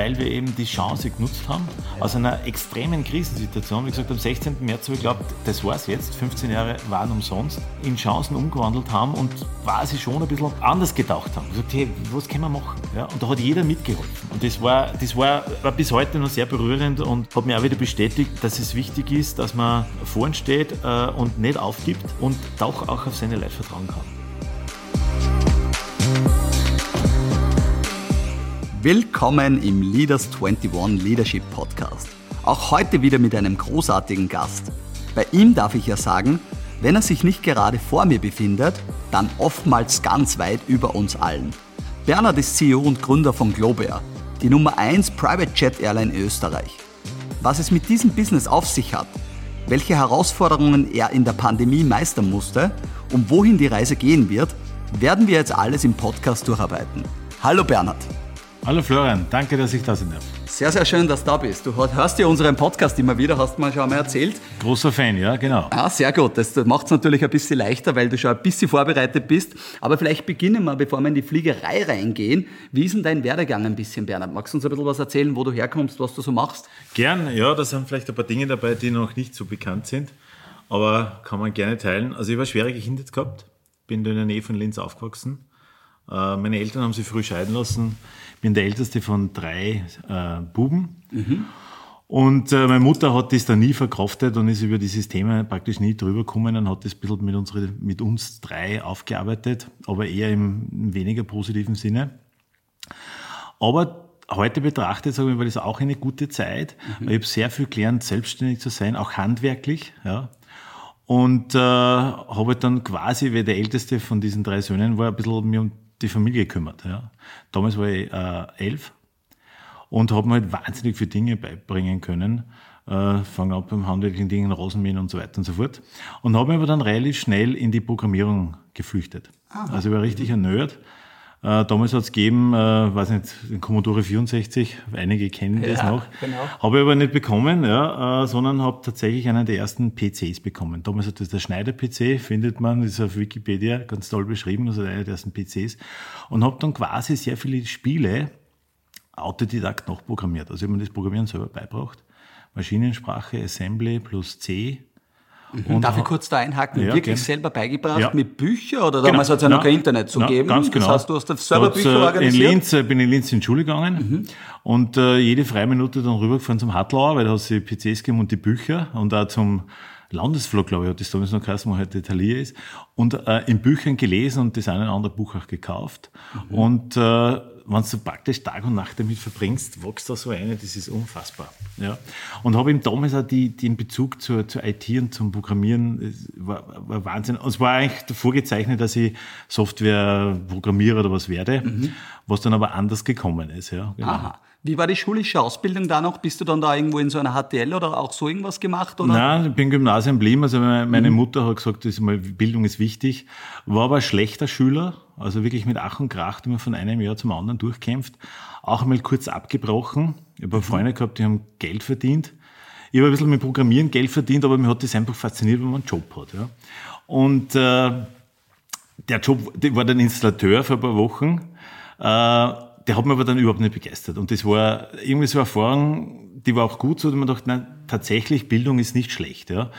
weil wir eben die Chance genutzt haben, aus einer extremen Krisensituation, wie gesagt, am 16. März habe ich geglaubt, das war's jetzt, 15 Jahre waren umsonst, in Chancen umgewandelt haben und quasi schon ein bisschen anders gedacht haben. Gesagt, hey, was können wir machen? Ja, und da hat jeder mitgeholfen. Und das war, das war, war bis heute noch sehr berührend und hat mir auch wieder bestätigt, dass es wichtig ist, dass man vorn steht äh, und nicht aufgibt und doch auch auf seine Leute vertrauen kann. Willkommen im Leaders 21 Leadership Podcast. Auch heute wieder mit einem großartigen Gast. Bei ihm darf ich ja sagen, wenn er sich nicht gerade vor mir befindet, dann oftmals ganz weit über uns allen. Bernhard ist CEO und Gründer von Globair, die Nummer 1 Private Jet Airline in Österreich. Was es mit diesem Business auf sich hat, welche Herausforderungen er in der Pandemie meistern musste und wohin die Reise gehen wird, werden wir jetzt alles im Podcast durcharbeiten. Hallo Bernhard. Hallo Florian, danke, dass ich da sein darf. Sehr, sehr schön, dass du da bist. Du hörst ja unseren Podcast immer wieder, hast du mir schon einmal erzählt. Großer Fan, ja, genau. Ah, sehr gut. Das macht es natürlich ein bisschen leichter, weil du schon ein bisschen vorbereitet bist. Aber vielleicht beginnen wir, bevor wir in die Fliegerei reingehen. Wie ist denn dein Werdegang ein bisschen, Bernhard? Magst du uns ein bisschen was erzählen, wo du herkommst, was du so machst? Gern, ja, da sind vielleicht ein paar Dinge dabei, die noch nicht so bekannt sind. Aber kann man gerne teilen. Also ich war schwere Kindheit gehabt, bin in der Nähe von Linz aufgewachsen. Äh, meine Eltern haben sich früh scheiden lassen bin der älteste von drei äh, Buben. Mhm. Und äh, meine Mutter hat das dann nie verkraftet und ist über dieses Thema praktisch nie drüber gekommen und hat das ein bisschen mit, unsere, mit uns drei aufgearbeitet, aber eher im, im weniger positiven Sinne. Aber heute betrachtet, sage ich, war das auch eine gute Zeit. Mhm. Ich habe sehr viel gelernt, selbstständig zu sein, auch handwerklich. Ja. Und äh, habe dann quasi, weil der älteste von diesen drei Söhnen war, ein bisschen mir um die Familie gekümmert. Ja. Damals war ich äh, elf und habe mir halt wahnsinnig viele Dinge beibringen können. Äh, fangen ab beim handwerklichen Dingen, Rasenmähen und so weiter und so fort. Und habe mich aber dann relativ schnell in die Programmierung geflüchtet. Aha. Also ich war richtig ein Nerd äh, damals hat es gegeben, äh, weiß nicht, den Commodore 64, einige kennen ja, das noch. Genau. Habe ich aber nicht bekommen, ja, äh, sondern habe tatsächlich einen der ersten PCs bekommen. Damals hat das der Schneider-PC, findet man, ist auf Wikipedia ganz toll beschrieben, also einer der ersten PCs. Und habe dann quasi sehr viele Spiele Autodidakt noch programmiert. Also ich habe mir das Programmieren selber beibracht. Maschinensprache, Assembly plus C, Mhm. Darf ich kurz da einhaken? Ja, Wirklich gern. selber beigebracht ja. mit Büchern oder damals genau. hat es ja noch kein Internet zu geben? Ganz genau. Das heißt, du hast selber Bücher äh, organisiert? In Linz, äh, bin in Linz in die Schule gegangen mhm. und äh, jede freie Minute dann rübergefahren zum Hartlauer, weil da hat sie PCs gegeben und die Bücher und auch zum Landesflug, glaube ich, hat das damals noch geheißen, wo heute Talier ist. Und äh, in Büchern gelesen und das eine oder andere Buch auch gekauft. Mhm. Und äh, wenn du praktisch Tag und Nacht damit verbringst, wächst da so eine, das ist unfassbar. Ja. Und habe ihm damals auch die, den Bezug zur, zur IT und zum Programmieren, war, war Wahnsinn. Und es war eigentlich vorgezeichnet, dass ich Softwareprogrammierer oder was werde, mhm. was dann aber anders gekommen ist. Ja, genau. Aha. Wie war die schulische Ausbildung da noch? Bist du dann da irgendwo in so einer HTL oder auch so irgendwas gemacht? Oder? Nein, ich bin Gymnasium geblieben. Also meine mhm. Mutter hat gesagt, Bildung ist wichtig. War aber ein schlechter Schüler, also wirklich mit Ach und Krach immer von einem Jahr zum anderen durchkämpft. Auch einmal kurz abgebrochen. Ich habe mhm. Freunde gehabt, die haben Geld verdient. Ich habe ein bisschen mit Programmieren Geld verdient, aber mir hat das einfach fasziniert, wenn man einen Job hat. Ja. Und äh, der Job, der war dann Installateur für ein paar Wochen. Äh, der hat mich aber dann überhaupt nicht begeistert. Und das war irgendwie so eine Erfahrung, die war auch gut, so dass man dachte, nein, tatsächlich, Bildung ist nicht schlecht, ja.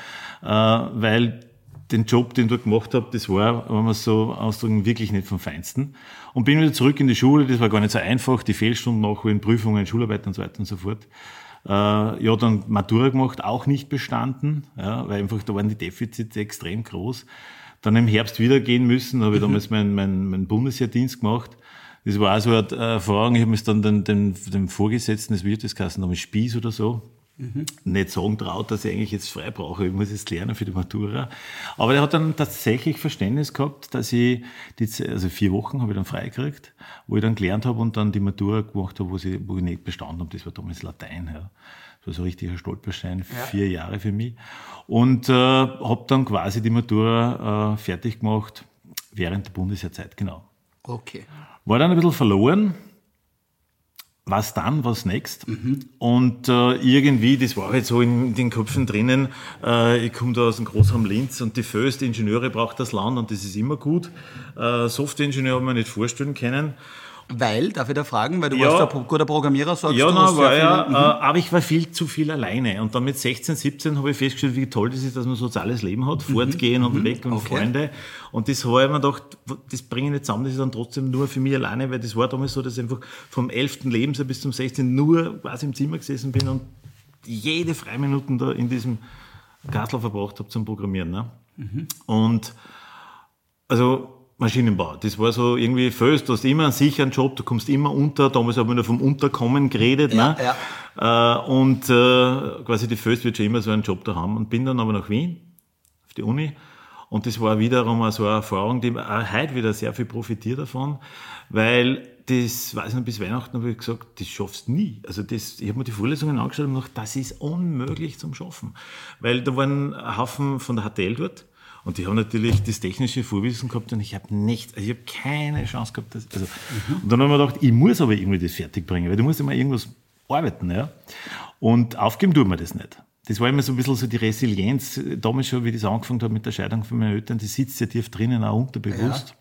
Äh, weil den Job, den ich dort gemacht habe, das war, wenn man so ausdrücken, wirklich nicht vom Feinsten. Und bin wieder zurück in die Schule, das war gar nicht so einfach, die Fehlstunden nachholen, Prüfungen, Schularbeit und so weiter und so fort. Äh, ja, dann Matura gemacht, auch nicht bestanden, ja, weil einfach da waren die Defizite extrem groß. Dann im Herbst wieder gehen müssen, habe ich damals meinen mein, mein Bundesheerdienst gemacht das war auch so eine Erfahrung. Ich habe mich dann den, den, dem Vorgesetzten des geheißen, namens Spieß oder so, mhm. nicht sagen traut, dass ich eigentlich jetzt frei brauche. Ich muss jetzt lernen für die Matura. Aber er hat dann tatsächlich Verständnis gehabt, dass ich, die, also vier Wochen habe ich dann frei gekriegt, wo ich dann gelernt habe und dann die Matura gemacht habe, wo, sie, wo ich nicht bestanden habe. Das war damals Latein. Ja. Das war so richtig ein Stolperstein, ja. vier Jahre für mich. Und äh, habe dann quasi die Matura äh, fertig gemacht während der Bundesjahrzeit, genau. Okay. War dann ein bisschen verloren. Was dann, was next? Mhm. Und äh, irgendwie, das war halt so in, den Köpfen drinnen, äh, ich komme da aus dem Großraum Linz und die Föst Ingenieure braucht das Land und das ist immer gut. Äh, Softwareingenieur haben wir nicht vorstellen können. Weil, darf ich da fragen, weil du Ja. warst ein guter Programmierer, sagst Ja, du. sehr war ja, Mhm. äh, aber ich war viel zu viel alleine. Und dann mit 16, 17 habe ich festgestellt, wie toll das ist, dass man ein soziales Leben hat, fortgehen und weg und Mhm. Okay. Freunde. Und das habe ich mir gedacht, das bringe ich nicht zusammen, das ist dann trotzdem nur für mich alleine, weil das war damals so, dass ich einfach vom 11. Lebensjahr bis zum 16. nur quasi im Zimmer gesessen bin und jede Freiminuten da in diesem Gastel verbracht habe zum Programmieren. Ne? Mhm. Und also Maschinenbau, das war so irgendwie Föst, du hast immer einen sicheren Job, du kommst immer unter, damals haben wir nur vom Unterkommen geredet. Ja, ne? Äh, und äh, quasi die Föst wird schon immer so einen Job da haben. Und bin dann aber nach Wien, auf die Uni. Und das war wiederum so eine Erfahrung, die auch heute wieder sehr viel profitiert davon, weil das, weiß ich noch, bis Weihnachten habe ich gesagt, das schaffst du nie. Also das, ich habe mir die Vorlesungen angeschaut und gedacht, das ist unmöglich zum Schaffen. Weil da waren ein Haufen von der HTL dort und die haben natürlich das technische Vorwissen gehabt und ich habe nichts, also ich habe keine Chance gehabt. Das, also, Und dann haben wir gedacht, ich muss aber irgendwie das fertig bringen, weil du musst immer irgendwas arbeiten. Ja? Und aufgeben tut man das nicht. Das war immer so ein bisschen so die Resilienz, damals schon, wie ich das angefangen habe mit der Scheidung von meinen Eltern, die sitzt ja tief drinnen, auch unterbewusst.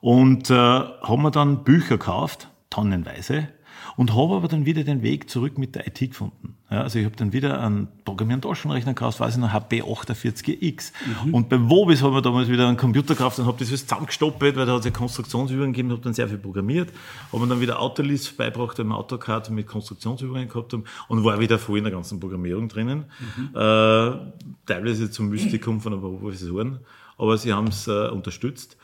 Und äh, haben wir dann Bücher gekauft, tonnenweise, und habe aber dann wieder den Weg zurück mit der IT gefunden. Ja, also ich habe dann wieder einen Programmieren Taschenrechner gekauft, weiß ich noch, HP 48X. Und bei Wobis haben wir damals wieder einen Computer gekauft und habe das alles zusammengestoppelt, weil da hat es ja Konstruktionsübungen gegeben, habe dann sehr viel programmiert, habe dann wieder Autolist beigebracht, weil wir AutoCAD mit Konstruktionsübungen gehabt haben und war wieder voll in der ganzen Programmierung drinnen. Äh, teilweise zum Mystikum von ein paar Professoren, aber sie haben es äh, unterstützt.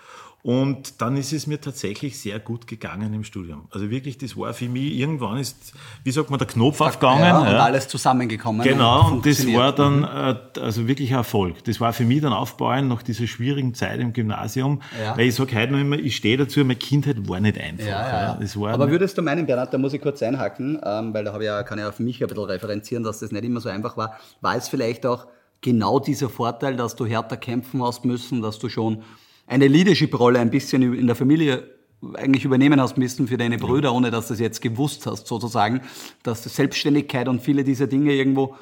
Und dann ist es mir tatsächlich sehr gut gegangen im Studium. Also wirklich, das war für mich, irgendwann ist, wie sagt man, der Knopf aufgegangen. ja, und ja. alles zusammengekommen. Genau, und das funktioniert. war dann äh, also wirklich ein Erfolg. Das war für mich dann aufbauen nach dieser schwierigen Zeit im Gymnasium, Ja. weil ich sage heute noch immer, ich stehe dazu, meine Kindheit war nicht einfach. Ja. Das war Aber würdest du meinen, Bernhard, da muss ich kurz einhaken, ähm, weil da habe ich ja, kann ich auf mich ein bisschen referenzieren, dass das nicht immer so einfach war. War es vielleicht auch genau dieser Vorteil, dass du härter kämpfen hast müssen, dass du schon eine Leadership-Rolle ein bisschen in der Familie eigentlich übernehmen hast müssen für deine Brüder, ohne dass du es jetzt gewusst hast, sozusagen, dass du Selbstständigkeit und viele dieser Dinge irgendwo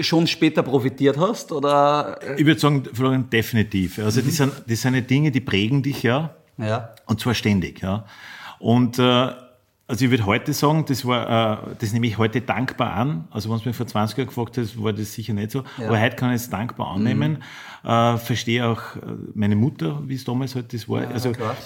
schon später profitiert hast? Oder? ich würde sagen, Florian, definitiv. Also Mhm. das, sind, das sind Dinge, die prägen dich ja. Ja. Und zwar ständig, ja. Und äh, also ich würde heute sagen, das war, äh, das nehme ich heute dankbar an. Also wenn es mir vor 20 Jahren gefragt hast, war das sicher nicht so. Aber heute kann ich es dankbar annehmen. Äh, verstehe auch äh, meine Mutter, wie es damals halt das war. also klar.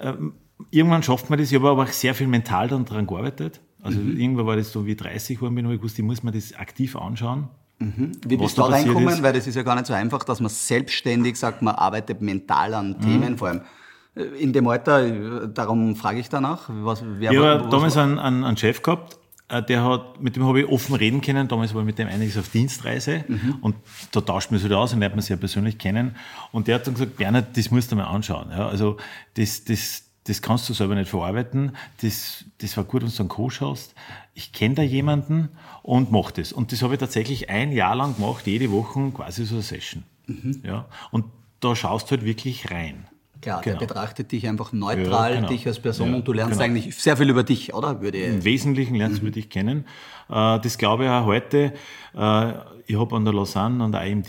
ähm, irgendwann schafft man das. Ich habe aber auch sehr viel mental dann daran gearbeitet. Also irgendwann war das so wie 30 geworden bin, habe ich gewusst, ich muss mir das aktiv anschauen. Wie was bist du da ist. Weil das ist ja gar nicht so einfach, dass man selbstständig sagt, man arbeitet mental an Mhm. Themen, vor allem in dem Alter, äh, darum frage ich danach. Was, wer, Ich habe damals einen, einen, einen Chef gehabt, äh, der hat, mit dem habe ich offen reden können. Damals war ich mit dem einiges auf Dienstreise und da tauscht man sich wieder aus und lernt man sich ja persönlich kennen. Und der hat dann gesagt, Bernhard, das musst du mal anschauen. Ja, also das, das, das kannst du selber nicht verarbeiten. Das, das war gut, wenn du einen Coach hast. Ich kenne da jemanden und mach das. Und das habe ich tatsächlich ein Jahr lang gemacht, jede Woche quasi so eine Session. Ja, und da schaust du halt wirklich rein. Klar, Genau. der betrachtet dich einfach neutral, Ja, genau. dich als Person Ja, und du lernst genau. eigentlich sehr viel über dich, oder? Würde Im Wesentlichen lernst du über dich kennen. Äh, Das glaube ich auch heute. Äh, Ich habe an der Lausanne, an der IMD,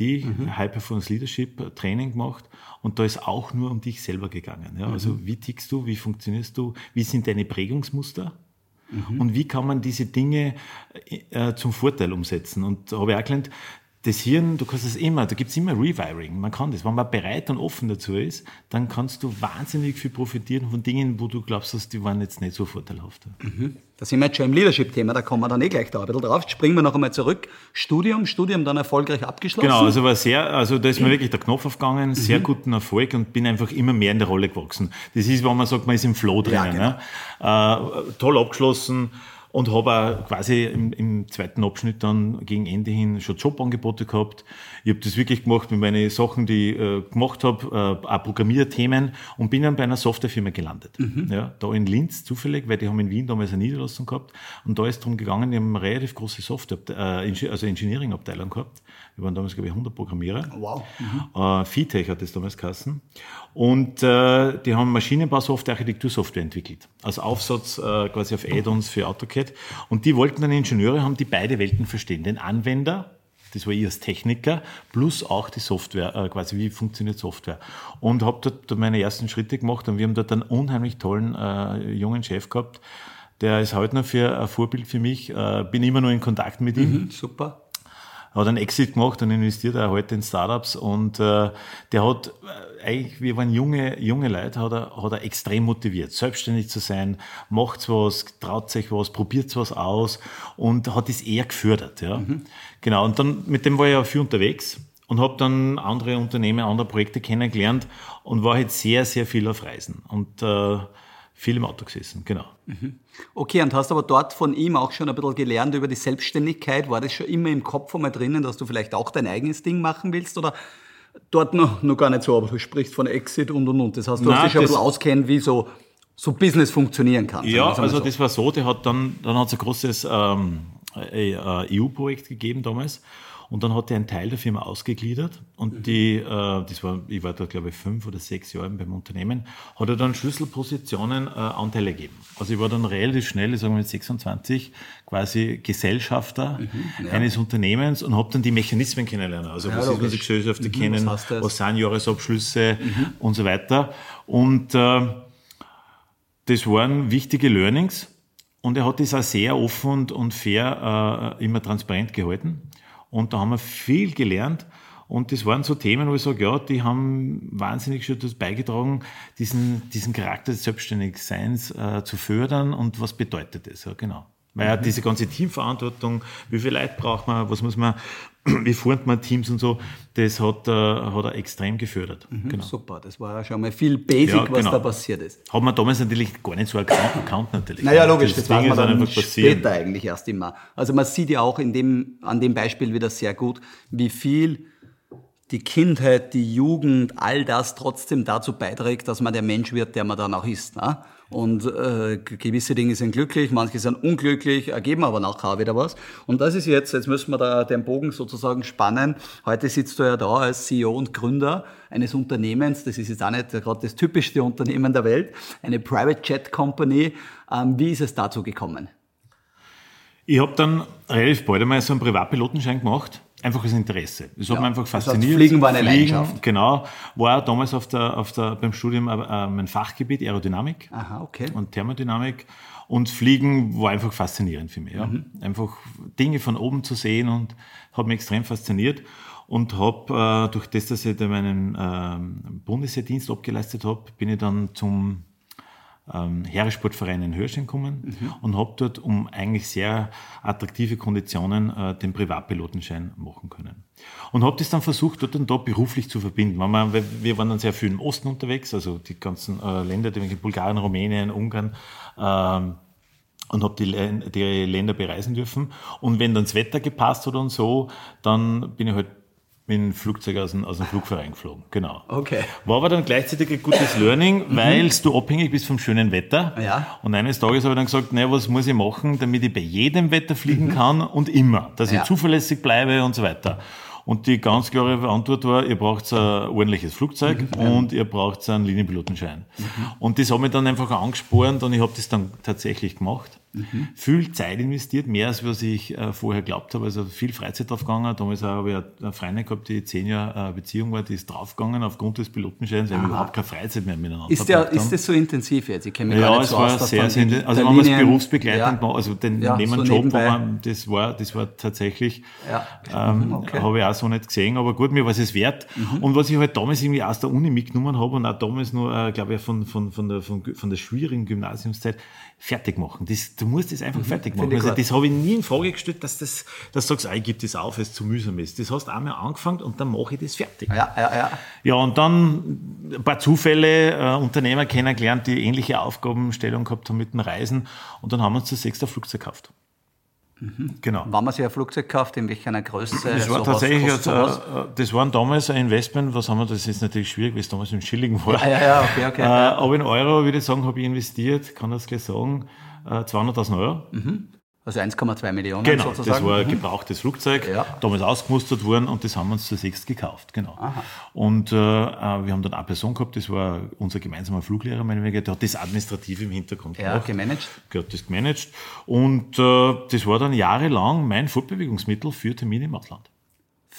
High Performance Leadership Training gemacht und da ist auch nur um dich selber gegangen. Ja? Also wie tickst du, wie funktionierst du, wie sind deine Prägungsmuster? Und wie kann man diese Dinge äh, zum Vorteil umsetzen? Und da habe ich auch gelernt, das Hirn, du kannst es immer, da gibt es immer Rewiring. Man kann das. Wenn man bereit und offen dazu ist, dann kannst du wahnsinnig viel profitieren von Dingen, wo du glaubst, dass die waren jetzt nicht so vorteilhaft. Da sind wir jetzt schon im Leadership-Thema, da kommen wir dann eh gleich da ein bisschen drauf. Springen wir noch einmal zurück. Studium, Studium dann erfolgreich abgeschlossen. Genau, also war sehr, also da ist mir wirklich der Knopf aufgegangen, sehr guten Erfolg und bin einfach immer mehr in der Rolle gewachsen. Das ist, wenn man sagt, man ist im Flow drinnen. Ja, genau. ne? äh, toll abgeschlossen und habe quasi im, im zweiten Abschnitt dann gegen Ende hin schon Jobangebote gehabt. Ich habe das wirklich gemacht mit meinen Sachen, die ich äh, gemacht habe, äh, auch Programmierthemen und bin dann bei einer Softwarefirma gelandet. Ja, da in Linz zufällig, weil die haben in Wien damals eine Niederlassung gehabt und da ist darum gegangen, die haben eine relativ große Software, äh, also Engineering-Abteilung gehabt. Wir waren damals, glaube ich, 100 Programmierer. Wow. Äh, Fitech hat das damals geheißen. Und äh, die haben Maschinenbausoftware, Architektursoftware entwickelt. Als Aufsatz äh, quasi auf Add-ons für AutoCAD. Und die wollten dann Ingenieure haben, die beide Welten verstehen. Den Anwender Das war ich als Techniker, plus auch die Software, äh, quasi wie funktioniert Software. Und habe dort meine ersten Schritte gemacht und wir haben dort einen unheimlich tollen äh, jungen Chef gehabt. Der ist heute noch für ein Vorbild für mich. Äh, bin immer noch in Kontakt mit ihm. Mhm, super hat einen Exit gemacht und investiert auch heute in Startups und äh, der hat äh, eigentlich, wir waren junge, junge Leute, hat er, hat er extrem motiviert, selbstständig zu sein, macht was, traut sich was, probiert was aus und hat es eher gefördert, ja. Mhm. Genau. Und dann, mit dem war ich ja viel unterwegs und habe dann andere Unternehmen, andere Projekte kennengelernt und war halt sehr, sehr viel auf Reisen und äh, viel im Auto gesessen, genau. Mhm. Okay, und hast aber dort von ihm auch schon ein bisschen gelernt über die Selbstständigkeit. War das schon immer im Kopf einmal drinnen, dass du vielleicht auch dein eigenes Ding machen willst oder dort noch, noch gar nicht so, aber du sprichst von Exit und und und. Das heißt, du Nein, hast dich schon ein bisschen auskennen, wie so, so Business funktionieren kann. Ja, also so. das war so, der hat dann, dann hat es ein großes ähm, EU-Projekt gegeben damals und dann hat er einen Teil der Firma ausgegliedert und mhm. die, äh, das war, ich war da glaube ich fünf oder sechs Jahre beim Unternehmen, hat er dann Schlüsselpositionen äh, Anteile gegeben. Also ich war dann relativ schnell, sagen wir mit 26, quasi Gesellschafter mhm, ja. eines Unternehmens und habe dann die Mechanismen kennenlernen. Also ja, was ist, was die Gesellschaften mhm, kennen, was, was, sind Jahresabschlüsse mhm. und so weiter. Und äh, das waren wichtige Learnings. Und er hat das auch sehr offen und, und fair äh, immer transparent gehalten. Und da haben wir viel gelernt. Und das waren so Themen, wo ich sage, ja, die haben wahnsinnig schon dazu beigetragen, diesen, diesen Charakter des Selbstständigseins äh, zu fördern. Und was bedeutet das? Ja, genau. Weil mhm. diese ganze Teamverantwortung, wie viel Leute braucht man, was muss man, wie formt man Teams und so, das hat, äh, hat er extrem gefördert. Mhm, genau. Super, das war ja schon mal viel Basic, ja, was genau. da passiert ist. Hat man damals natürlich gar nicht so erkannt, natürlich. Naja, logisch, das, das war man dann später eigentlich erst immer. Also man sieht ja auch in dem, an dem Beispiel wieder sehr gut, wie viel die Kindheit, die Jugend, all das trotzdem dazu beiträgt, dass man der Mensch wird, der man dann auch ist. Ne? Und äh, gewisse Dinge sind glücklich, manche sind unglücklich, ergeben aber nachher wieder was. Und das ist jetzt, jetzt müssen wir da den Bogen sozusagen spannen. Heute sitzt du ja da als CEO und Gründer eines Unternehmens, das ist jetzt auch nicht gerade das typischste Unternehmen der Welt, eine Private Jet Company. Ähm, wie ist es dazu gekommen? Ich habe dann relativ bald einmal so einen Privatpilotenschein gemacht Einfach das Interesse. Das ja. hat mich einfach fasziniert. Also Fliegen war eine Fliegen, Leidenschaft. Genau. War damals auf der, auf der, beim Studium äh, mein Fachgebiet Aerodynamik Aha, okay. und Thermodynamik. Und Fliegen war einfach faszinierend für mich. Ja. Mhm. Einfach Dinge von oben zu sehen und hat mich extrem fasziniert. Und habe, äh, durch das, dass ich da meinen äh, Bundeswehrdienst abgeleistet habe, bin ich dann zum ähm, Heeressportverein in Hörschen gekommen mhm. und habe dort um eigentlich sehr attraktive Konditionen äh, den Privatpilotenschein machen können. Und habe das dann versucht, dort und da beruflich zu verbinden. Wir, wir waren dann sehr viel im Osten unterwegs, also die ganzen äh, Länder, die Bulgarien, Rumänien, Ungarn, ähm, und habe die, die Länder bereisen dürfen. Und wenn dann das Wetter gepasst hat und so, dann bin ich halt mit dem Flugzeug aus dem, aus dem Flugverein geflogen. Genau. Okay. War aber dann gleichzeitig ein gutes Learning, mhm. weil du abhängig bist vom schönen Wetter. Ja. Und eines Tages habe ich dann gesagt, naja, was muss ich machen, damit ich bei jedem Wetter fliegen mhm. kann und immer, dass ja. ich zuverlässig bleibe und so weiter. Und die ganz klare Antwort war, ihr braucht ein ordentliches Flugzeug mhm. und ihr braucht einen Linienpilotenschein. Mhm. Und das hat mich dann einfach angespornt und ich habe das dann tatsächlich gemacht. Mhm. Viel Zeit investiert, mehr als was ich äh, vorher glaubt habe. Also viel Freizeit draufgegangen. Damals habe ich eine Freundin gehabt, die zehn Jahre äh, Beziehung war, die ist draufgegangen aufgrund des Pilotenscheins, weil wir überhaupt keine Freizeit mehr miteinander ist der, Ist das so intensiv jetzt? Ich kenne mich ja, es so war aus, sehr, sehr intensiv. Also wenn man es berufsbegleitend ja. also den ja, neben so Job, man, das war, das war tatsächlich, ja. ähm, okay. habe ich auch so nicht gesehen, aber gut, mir war es wert. Mhm. Und was ich halt damals irgendwie aus der Uni mitgenommen habe und auch damals nur, äh, glaube ich, von, von, von, der, von, von der schwierigen Gymnasiumszeit, fertig machen. Das, du musst das einfach mhm, fertig machen. Also das habe ich nie in Frage gestellt, dass das, dass du sagst, ah, ich gebe das auf, weil es zu mühsam ist. Das hast du einmal angefangen und dann mache ich das fertig. Ja, ja, ja. Ja, und dann ein paar Zufälle, äh, Unternehmer kennengelernt, die ähnliche Aufgabenstellung gehabt haben mit dem Reisen und dann haben wir uns das sechste Flugzeug gekauft. Mhm. Genau. Wann man sich ein Flugzeug kauft, in welcher Größe? Das war tatsächlich, was, äh, das war damals ein Investment, was haben wir, das ist natürlich schwierig, weil es damals im Schilling war. Ja, ja, ja okay, okay. Äh, aber in Euro, würde ich sagen, habe ich investiert, kann das gleich sagen, äh, 200.000 Euro. Mhm. Also 1,2 Millionen genau, sozusagen. das war ein mhm. gebrauchtes Flugzeug, ja. damals ausgemustert worden und das haben wir uns zu sechs gekauft, genau. Aha. Und äh, äh, wir haben dann eine Person gehabt, das war unser gemeinsamer Fluglehrer, meine ich, der hat das Administrative im Hintergrund ja, gemacht. gemanagt. Der hat das gemanagt und äh, das war dann jahrelang mein Fortbewegungsmittel für Termine im Ausland.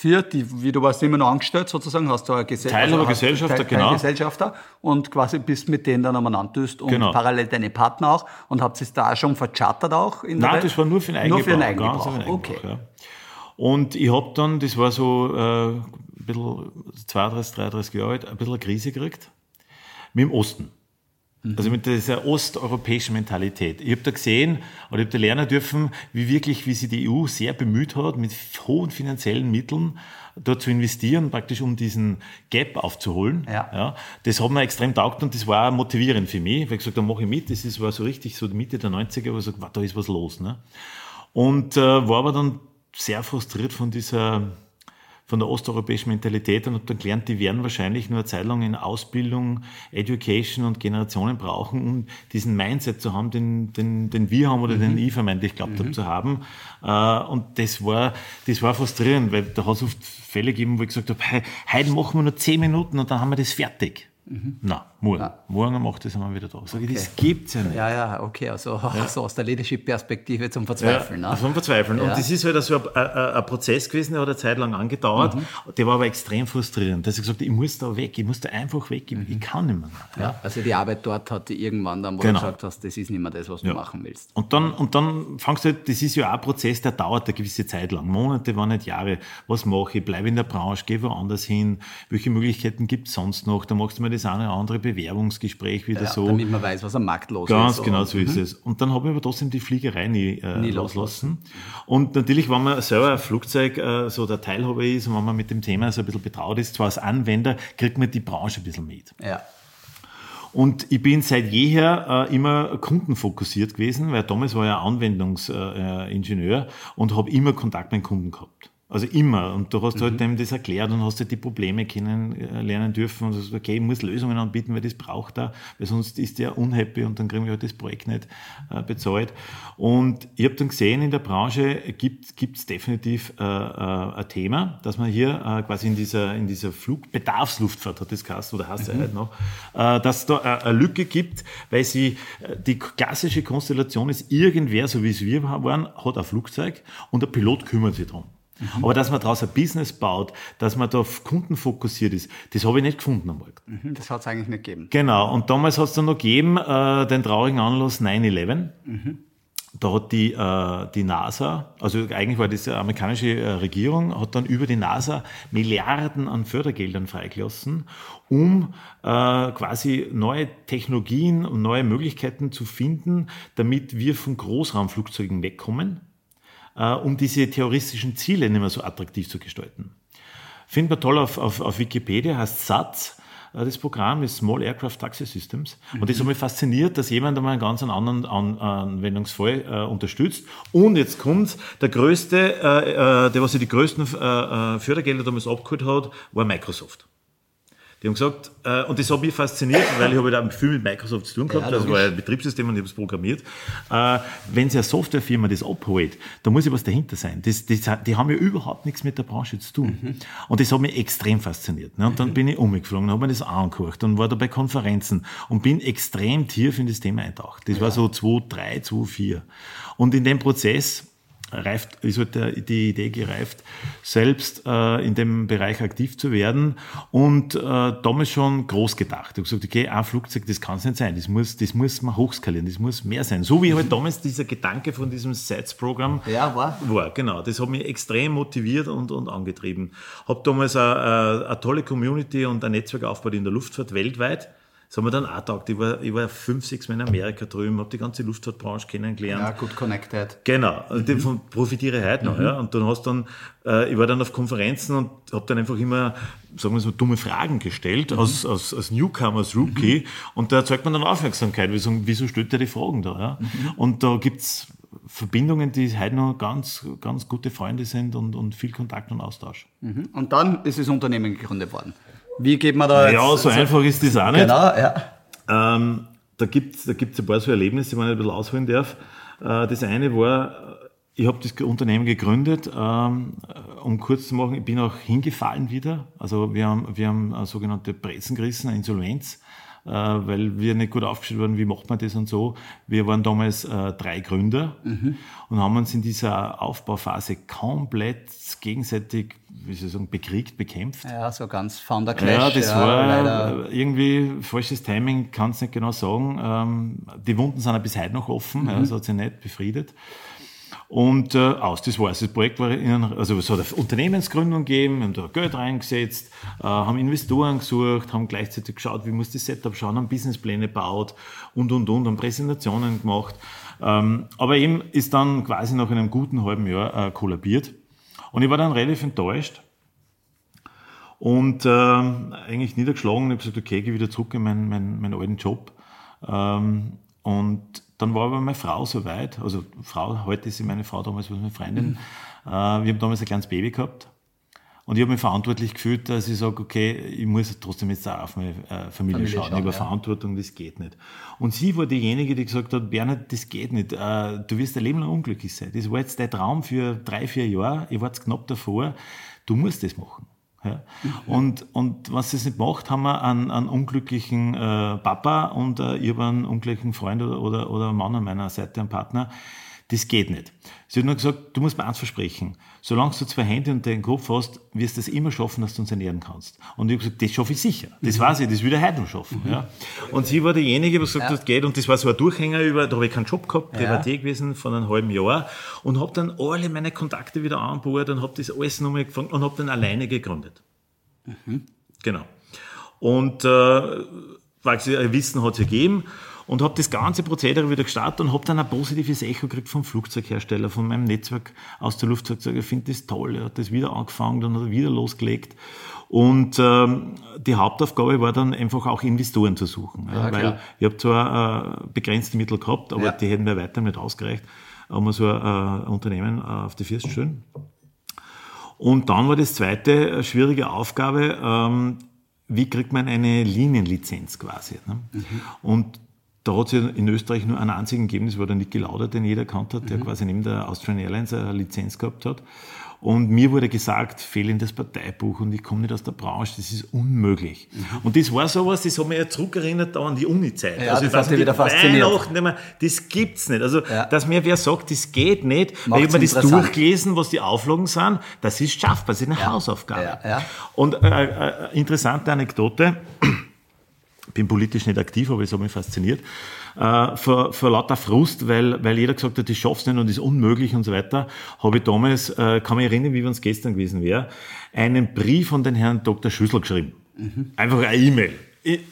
Für die, wie du warst immer noch angestellt sozusagen, hast du eine Gesell Teilhaber, also Gesellschafter, Teil, genau. Gesellschafter und quasi bist mit denen dann umeinander tust und genau. parallel deine Partner auch und habt es da schon verchartert auch? In Nein, das war nur für den Eigengebrauch. Nur für den Eigengebrauch, Eigengebrauch okay. Ja. Und ich habe dann, das war so äh, ein bisschen 32, 33 Jahre alt, ein bisschen eine Krise gekriegt mit dem Osten. Mhm. Also mit dieser osteuropäischen Mentalität. Ich habe da gesehen oder ich habe da lernen dürfen, wie wirklich, wie sich die EU sehr bemüht hat, mit hohen finanziellen Mitteln dort zu investieren, praktisch um diesen Gap aufzuholen. Ja. ja das hat mir extrem taugt und das war motivierend für mich, weil ich gesagt da mache ich mit. Das ist, war so richtig so die Mitte der 90er, wo ich gesagt da ist was los. Ne? Und äh, war aber dann sehr frustriert von dieser von der osteuropäischen Mentalität und habe dann gelernt, die werden wahrscheinlich nur eine Zeit lang in Ausbildung, Education und Generationen brauchen, um diesen Mindset zu haben, den, den, den wir haben oder mhm. den ich vermeintlich glaubt mhm. habe zu haben. Äh, und das war, das war frustrierend, weil da hat es oft Fälle gegeben, wo ich gesagt habe, hey, heute machen wir nur zehn Minuten und dann haben wir das fertig. Mhm. Nein, morgen. Ja. Morgen macht das einmal wieder da. Sag ich, okay. das gibt's ja nicht. Ja, ja, okay, also ja. so aus der Leadership-Perspektive zum Verzweifeln. Ja, ne? Zum Verzweifeln. Ja. Und das ist halt so ein, ein, ein, Prozess gewesen, der hat eine Zeit lang angedauert. Mhm. Der war aber extrem frustrierend. Dass ich gesagt ich muss da weg, ich muss da einfach weg, ich, mhm. ich kann nicht mehr. Ja. also die Arbeit dort hat die irgendwann dann, wo genau. du gesagt hast, das ist nicht mehr das, was du machen willst. Und dann, und dann fangst du halt, das ist ja auch ein Prozess, der dauert eine gewisse Zeit lang. Monate, wenn nicht Jahre. Was mache ich? Bleibe in der Branche, gehe woanders hin. Welche Möglichkeiten gibt es sonst noch? Da machst du mir das eine oder andere Bewerbungsgespräch wieder ja, so. Damit man weiß, was am Markt los Ganz ist. Ganz genau so ist mhm. es. Und dann habe ich aber trotzdem die Fliegerei nie, äh, nie loslassen. Und natürlich, wenn man selber ein Flugzeug äh, so der Teilhaber ist und wenn man mit dem Thema so ein bisschen betraut ist, zwar als Anwender, kriegt man die Branche ein bisschen mit. Ja. Und ich bin seit jeher äh, immer kundenfokussiert gewesen, weil damals war ich Anwendungsingenieur und habe immer Kontakt mit Kunden gehabt. Also immer. Und du hast halt mhm. halt dem das erklärt und hast halt die Probleme kennenlernen dürfen und sagst, okay, ich muss Lösungen anbieten, weil das braucht er, weil sonst ist der unhappy und dann kriegen wir halt das Projekt nicht äh, bezahlt. Und ich habe dann gesehen, in der Branche gibt es definitiv äh, äh, ein Thema, dass man hier äh, quasi in dieser, in dieser Flugbedarfsluftfahrt, hat das geheißen, oder heißt mhm. halt noch, äh, dass da äh, eine Lücke gibt, weil sie, äh, die klassische Konstellation ist, irgendwer, so wie es wir waren, hat ein Flugzeug und der Pilot kümmert sich darum. Mhm. Aber dass man daraus ein Business baut, dass man da auf Kunden fokussiert ist, das habe ich nicht gefunden am Markt. Mhm, das hat es eigentlich nicht gegeben. Genau, und damals hat es dann noch gegeben, äh, den traurigen Anlass 9-11. Mhm. Da hat die, äh, die NASA, also eigentlich war das die amerikanische äh, Regierung, hat dann über die NASA Milliarden an Fördergeldern freigelassen, um äh, quasi neue Technologien und neue Möglichkeiten zu finden, damit wir von Großraumflugzeugen wegkommen um diese terroristischen Ziele nicht mehr so attraktiv zu gestalten. Findet man toll auf, auf, auf Wikipedia, heißt SATS, äh, das Programm ist Small Aircraft Taxi Systems. Und das hat mich fasziniert, dass jemand einmal einen ganz anderen An Anwendungsfall äh, unterstützt. Und jetzt kommt der größte, äh, äh, der was sich die größten äh, äh, Fördergelder damals abgeholt hat, war Microsoft. Die haben gesagt, äh, und das hat mich fasziniert, weil ich habe da viel mit Microsoft zu tun gehabt, ja, das war ein Betriebssystem und ich habe es programmiert. Äh, wenn sie eine Softwarefirma das abholt, da muss ja was dahinter sein. Das, das, die haben ja überhaupt nichts mit der Branche zu tun. Mhm. Und das hat mich extrem fasziniert. Ne? Und dann mhm. bin ich umgeflogen, habe mir das angeguckt und war da bei Konferenzen und bin extrem tief in das Thema eintaucht. Das ja. war so 2, 3, 2, 4. Und in dem Prozess reift, ist halt der, die Idee gereift, selbst äh, in dem Bereich aktiv zu werden und äh, damals schon groß gedacht. Ich habe gesagt, okay, ein Flugzeug, das kann es nicht sein, das muss, das muss man hochskalieren, das muss mehr sein. So wie halt damals dieser Gedanke von diesem SETS-Programm ja, war. war. Genau, das hat mich extrem motiviert und, und angetrieben. Habe damals eine, eine tolle Community und ein Netzwerk aufgebaut in der Luftfahrt weltweit das haben wir dann auch taugt. Ich war, ich war fünf, sechs Mal in Amerika drüben, habe die ganze Luftfahrtbranche kennengelernt. Ja, gut connected. Genau, mhm. davon profitiere ich heute noch. Mhm. Ja. Und dann hast dann, äh, ich war dann auf Konferenzen und habe dann einfach immer, sagen wir so, dumme Fragen gestellt, mhm. als, als, als Newcomer, als Rookie. Mhm. Und da erzeugt man dann Aufmerksamkeit. Wieso, wieso stellt er die Fragen da? Ja? Mhm. Und da gibt's Verbindungen, die heute noch ganz, ganz gute Freunde sind und, und viel Kontakt und Austausch. Mhm. Und dann ist das Unternehmen gegründet worden. Wie geht man da jetzt? Ja, so einfach ist das auch nicht. Genau, ja. Ähm, da gibt es da gibt's ein paar so Erlebnisse, die man ein bisschen ausholen darf. Äh, das eine war, ich habe das Unternehmen gegründet, ähm, um kurz zu machen, ich bin auch hingefallen wieder. Also wir haben, wir haben eine sogenannte Brezen gerissen, eine Insolvenz äh, weil wir nicht gut aufgestellt waren, wie macht man das und so. Wir waren damals äh, drei Gründer mhm. und haben uns in dieser Aufbauphase komplett gegenseitig, wie soll ich sagen, bekriegt, bekämpft. Ja, so ganz Founder Clash. Ja, das ja, war leider. irgendwie falsches Timing, kann es nicht genau sagen. Ähm, die Wunden sind ja bis heute noch offen, mhm. das hat sich nicht befriedet. Und äh, aus, das war es. Das Projekt war in, also es hat eine Unternehmensgründung gegeben, haben da Geld reingesetzt, äh, haben Investoren gesucht, haben gleichzeitig geschaut, wie muss das Setup schauen, haben Businesspläne gebaut und und und, haben Präsentationen gemacht. Ähm, aber eben ist dann quasi nach einem guten halben Jahr äh, kollabiert. Und ich war dann relativ enttäuscht und äh, eigentlich niedergeschlagen und habe gesagt, okay, gehe wieder zurück in meinen, meinen, meinen alten Job. Ähm, und dann war aber meine Frau so weit, also Frau, heute ist sie meine Frau, damals war sie meine Freundin. Mhm. Äh, wir haben damals ein kleines Baby gehabt. Und ich habe mich verantwortlich gefühlt, dass ich sage, okay, ich muss trotzdem jetzt auch auf meine äh, Familie, Familie schauen. schauen. Ich habe ja. Verantwortung, das geht nicht. Und sie war diejenige, die gesagt hat, Bernhard, das geht nicht. Äh, du wirst dein Leben lang unglücklich sein. Das war jetzt dein Traum für drei, vier Jahre. Ich war jetzt knapp davor. Du musst das machen. Ja. Und, und was es nicht macht, haben wir einen, einen unglücklichen äh, Papa und äh, ich habe einen unglücklichen Freund oder, oder, oder Mann an meiner Seite, einen Partner. Das geht nicht. Sie hat nur gesagt, du musst mir eins versprechen. Solange du zwei Hände und den Kopf hast, wirst du es immer schaffen, dass du uns ernähren kannst. Und ich habe gesagt, das schaffe ich sicher. Das mhm. weiß ich, das will ich heute noch schaffen. Mhm. Ja. Und sie war diejenige, die gesagt hat, ja. das geht. Und das war so ein Durchhänger über, da habe ich keinen Job gehabt, der ja. gewesen von einem halben Jahr. Und habe dann alle meine Kontakte wieder angebaut und habe das alles nochmal gefangen und habe dann alleine gegründet. Mhm. Genau. Und äh, weil sie Wissen hat es gegeben und habe das ganze Prozedere wieder gestartet und habe dann ein positives Echo gekriegt vom Flugzeughersteller, von meinem Netzwerk aus der Luftfahrt. Ich finde das toll, er hat das wieder angefangen, dann hat er wieder losgelegt. Und ähm, die Hauptaufgabe war dann einfach auch Investoren zu suchen. Ja, ja, weil ich habe zwar äh, begrenzte Mittel gehabt, aber ja. die hätten mir weiter nicht ausgereicht, um so ein äh, Unternehmen äh, auf die Füße zu stellen. Und dann war das zweite äh, schwierige Aufgabe, ähm, wie kriegt man eine Linienlizenz quasi. Ne? Mhm. Und da hat es in Österreich nur einen einzigen gegeben, das war der Niki Lauder, den jeder kannt hat, der mhm. quasi neben der Austrian Airlines eine Lizenz gehabt hat. Und mir wurde gesagt, fehlendes Parteibuch und ich komme nicht aus der Branche, das ist unmöglich. Mhm. Und das war sowas, das hat mich ja zurückerinnert an die Uni-Zeit. Ja, also das hat mich wieder fasziniert. Weihnachten, das gibt's nicht. Also, ja. dass mir wer sagt, das geht nicht, Macht's weil ich mir das durchgelesen, was die Auflagen sind, das ist schaffbar, das ist eine ja. Hausaufgabe. Ja. Und äh, äh, interessante Anekdote, bin politisch nicht aktiv, aber es hat mich fasziniert, äh, vor, vor lauter Frust, weil, weil jeder gesagt hat, ich schaff's nicht und ist unmöglich und so weiter, habe ich damals, äh, kann mich erinnern, wie wenn es gestern gewesen wäre, einen Brief an den Herrn Dr. Schüssel geschrieben. Mhm. Einfach eine E-Mail.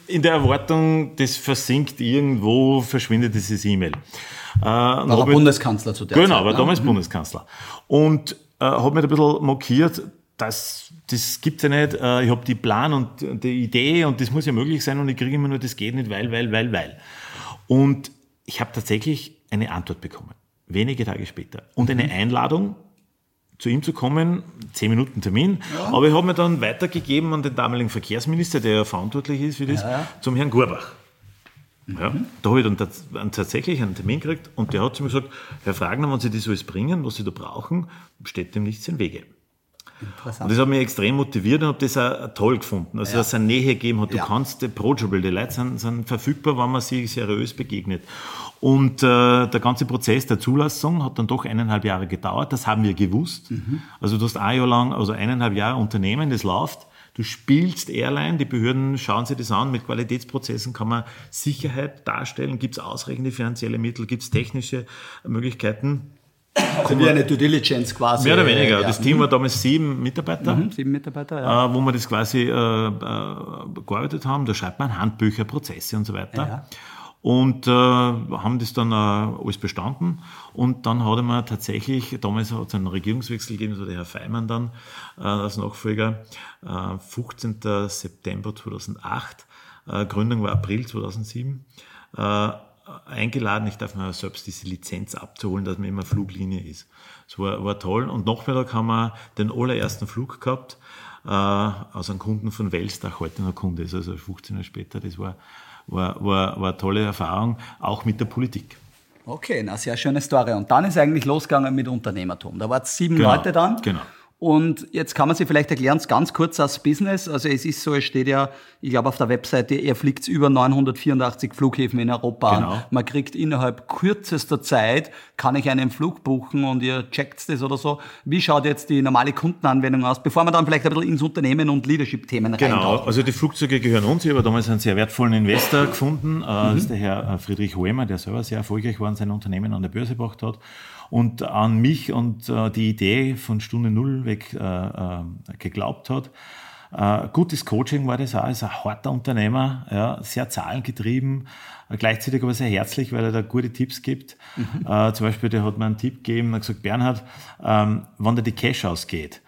In der Erwartung, das versinkt irgendwo, verschwindet dieses E-Mail. Äh, war er Bundeskanzler zu der genau, Zeit. Genau, war ne? damals mhm. Bundeskanzler. Und äh, habe mich ein bisschen mokiert, das, das gibt's ja nicht. Äh, ich habe die Plan und die Idee und das muss ja möglich sein und ich kriege immer nur, das geht nicht, weil, weil, weil, weil. Und ich habe tatsächlich eine Antwort bekommen, wenige Tage später. Und eine mhm. Einladung, zu ihm zu kommen, zehn Minuten Termin. Ja. Aber ich habe mir dann weitergegeben an den damaligen Verkehrsminister, der ja verantwortlich ist für das, ja, zum Herrn Gurbach. Mhm. Ja, da habe ich dann tatsächlich einen Termin gekriegt und der hat zu mir gesagt, Herr Fragner, wenn Sie das alles bringen, was Sie da brauchen, steht dem nichts im Wege. Und das hat mich extrem motiviert und habe das auch toll gefunden. Also, ja. dass es eine Nähe gegeben hat. Du ja. kannst approachable, die Leute sind, sind verfügbar, wenn man sich seriös begegnet. Und äh, der ganze Prozess der Zulassung hat dann doch eineinhalb Jahre gedauert. Das haben wir gewusst. Mhm. Also du hast ein Jahr lang, also eineinhalb Jahre Unternehmen, das läuft. Du spielst Airline, die Behörden schauen sich das an. Mit Qualitätsprozessen kann man Sicherheit darstellen. Gibt es ausreichende finanzielle Mittel? Gibt es technische Möglichkeiten? Also wie eine Due Diligence quasi. Mehr oder weniger. Ja. Das Team war damals sieben Mitarbeiter. Mhm, sieben Mitarbeiter, ja. Äh, wo wir das quasi äh, äh, gearbeitet haben. Da schreibt man Handbücher, Prozesse und so weiter. Ja. Und äh, haben das dann äh, alles bestanden. Und dann hat man tatsächlich, damals hat es einen Regierungswechsel gegeben, so der Herr Feimann dann äh, als Nachfolger, äh, 15. September 2008. Äh, Gründung war April 2007. Eingeladen, ich darf mir selbst diese Lizenz abzuholen, dass man immer Fluglinie ist. Das war, war toll. Und Nachmittag haben wir den allerersten Flug gehabt, äh, aus einem Kunden von Welsdach, heute noch Kunde ist, also 15 Jahre später. Das war, war, war, war eine tolle Erfahrung, auch mit der Politik. Okay, na sehr schöne Story. Und dann ist eigentlich losgegangen mit Unternehmertum. Da waren es sieben genau, Leute dann. Genau. Und jetzt kann man sich vielleicht erklären, ganz kurz als Business. Also es ist so, es steht ja, ich glaube auf der Webseite, er fliegt über 984 Flughäfen in Europa genau. an. Man kriegt innerhalb kürzester Zeit, kann ich einen Flug buchen und ihr checkt das oder so. Wie schaut jetzt die normale Kundenanwendung aus, bevor man dann vielleicht ein bisschen ins Unternehmen und Leadership-Themen genau. reintauchen? Genau, also die Flugzeuge gehören uns. Ich habe damals einen sehr wertvollen Investor gefunden. Mhm. Das ist der Herr äh, Friedrich Hoemer, der selber sehr erfolgreich war und sein Unternehmen an der Börse gebracht hat und an mich und äh, die Idee von Stunde Null weg äh, äh, geglaubt hat. Äh, gutes Coaching war das auch, ist ein harter Unternehmer, ja, sehr zahlengetrieben, gleichzeitig aber sehr herzlich, weil er da gute Tipps gibt. Mhm. Äh, zum Beispiel, der hat mir einen Tipp gegeben, er hat gesagt, Bernhard, ähm, wann da die Cash ausgeht,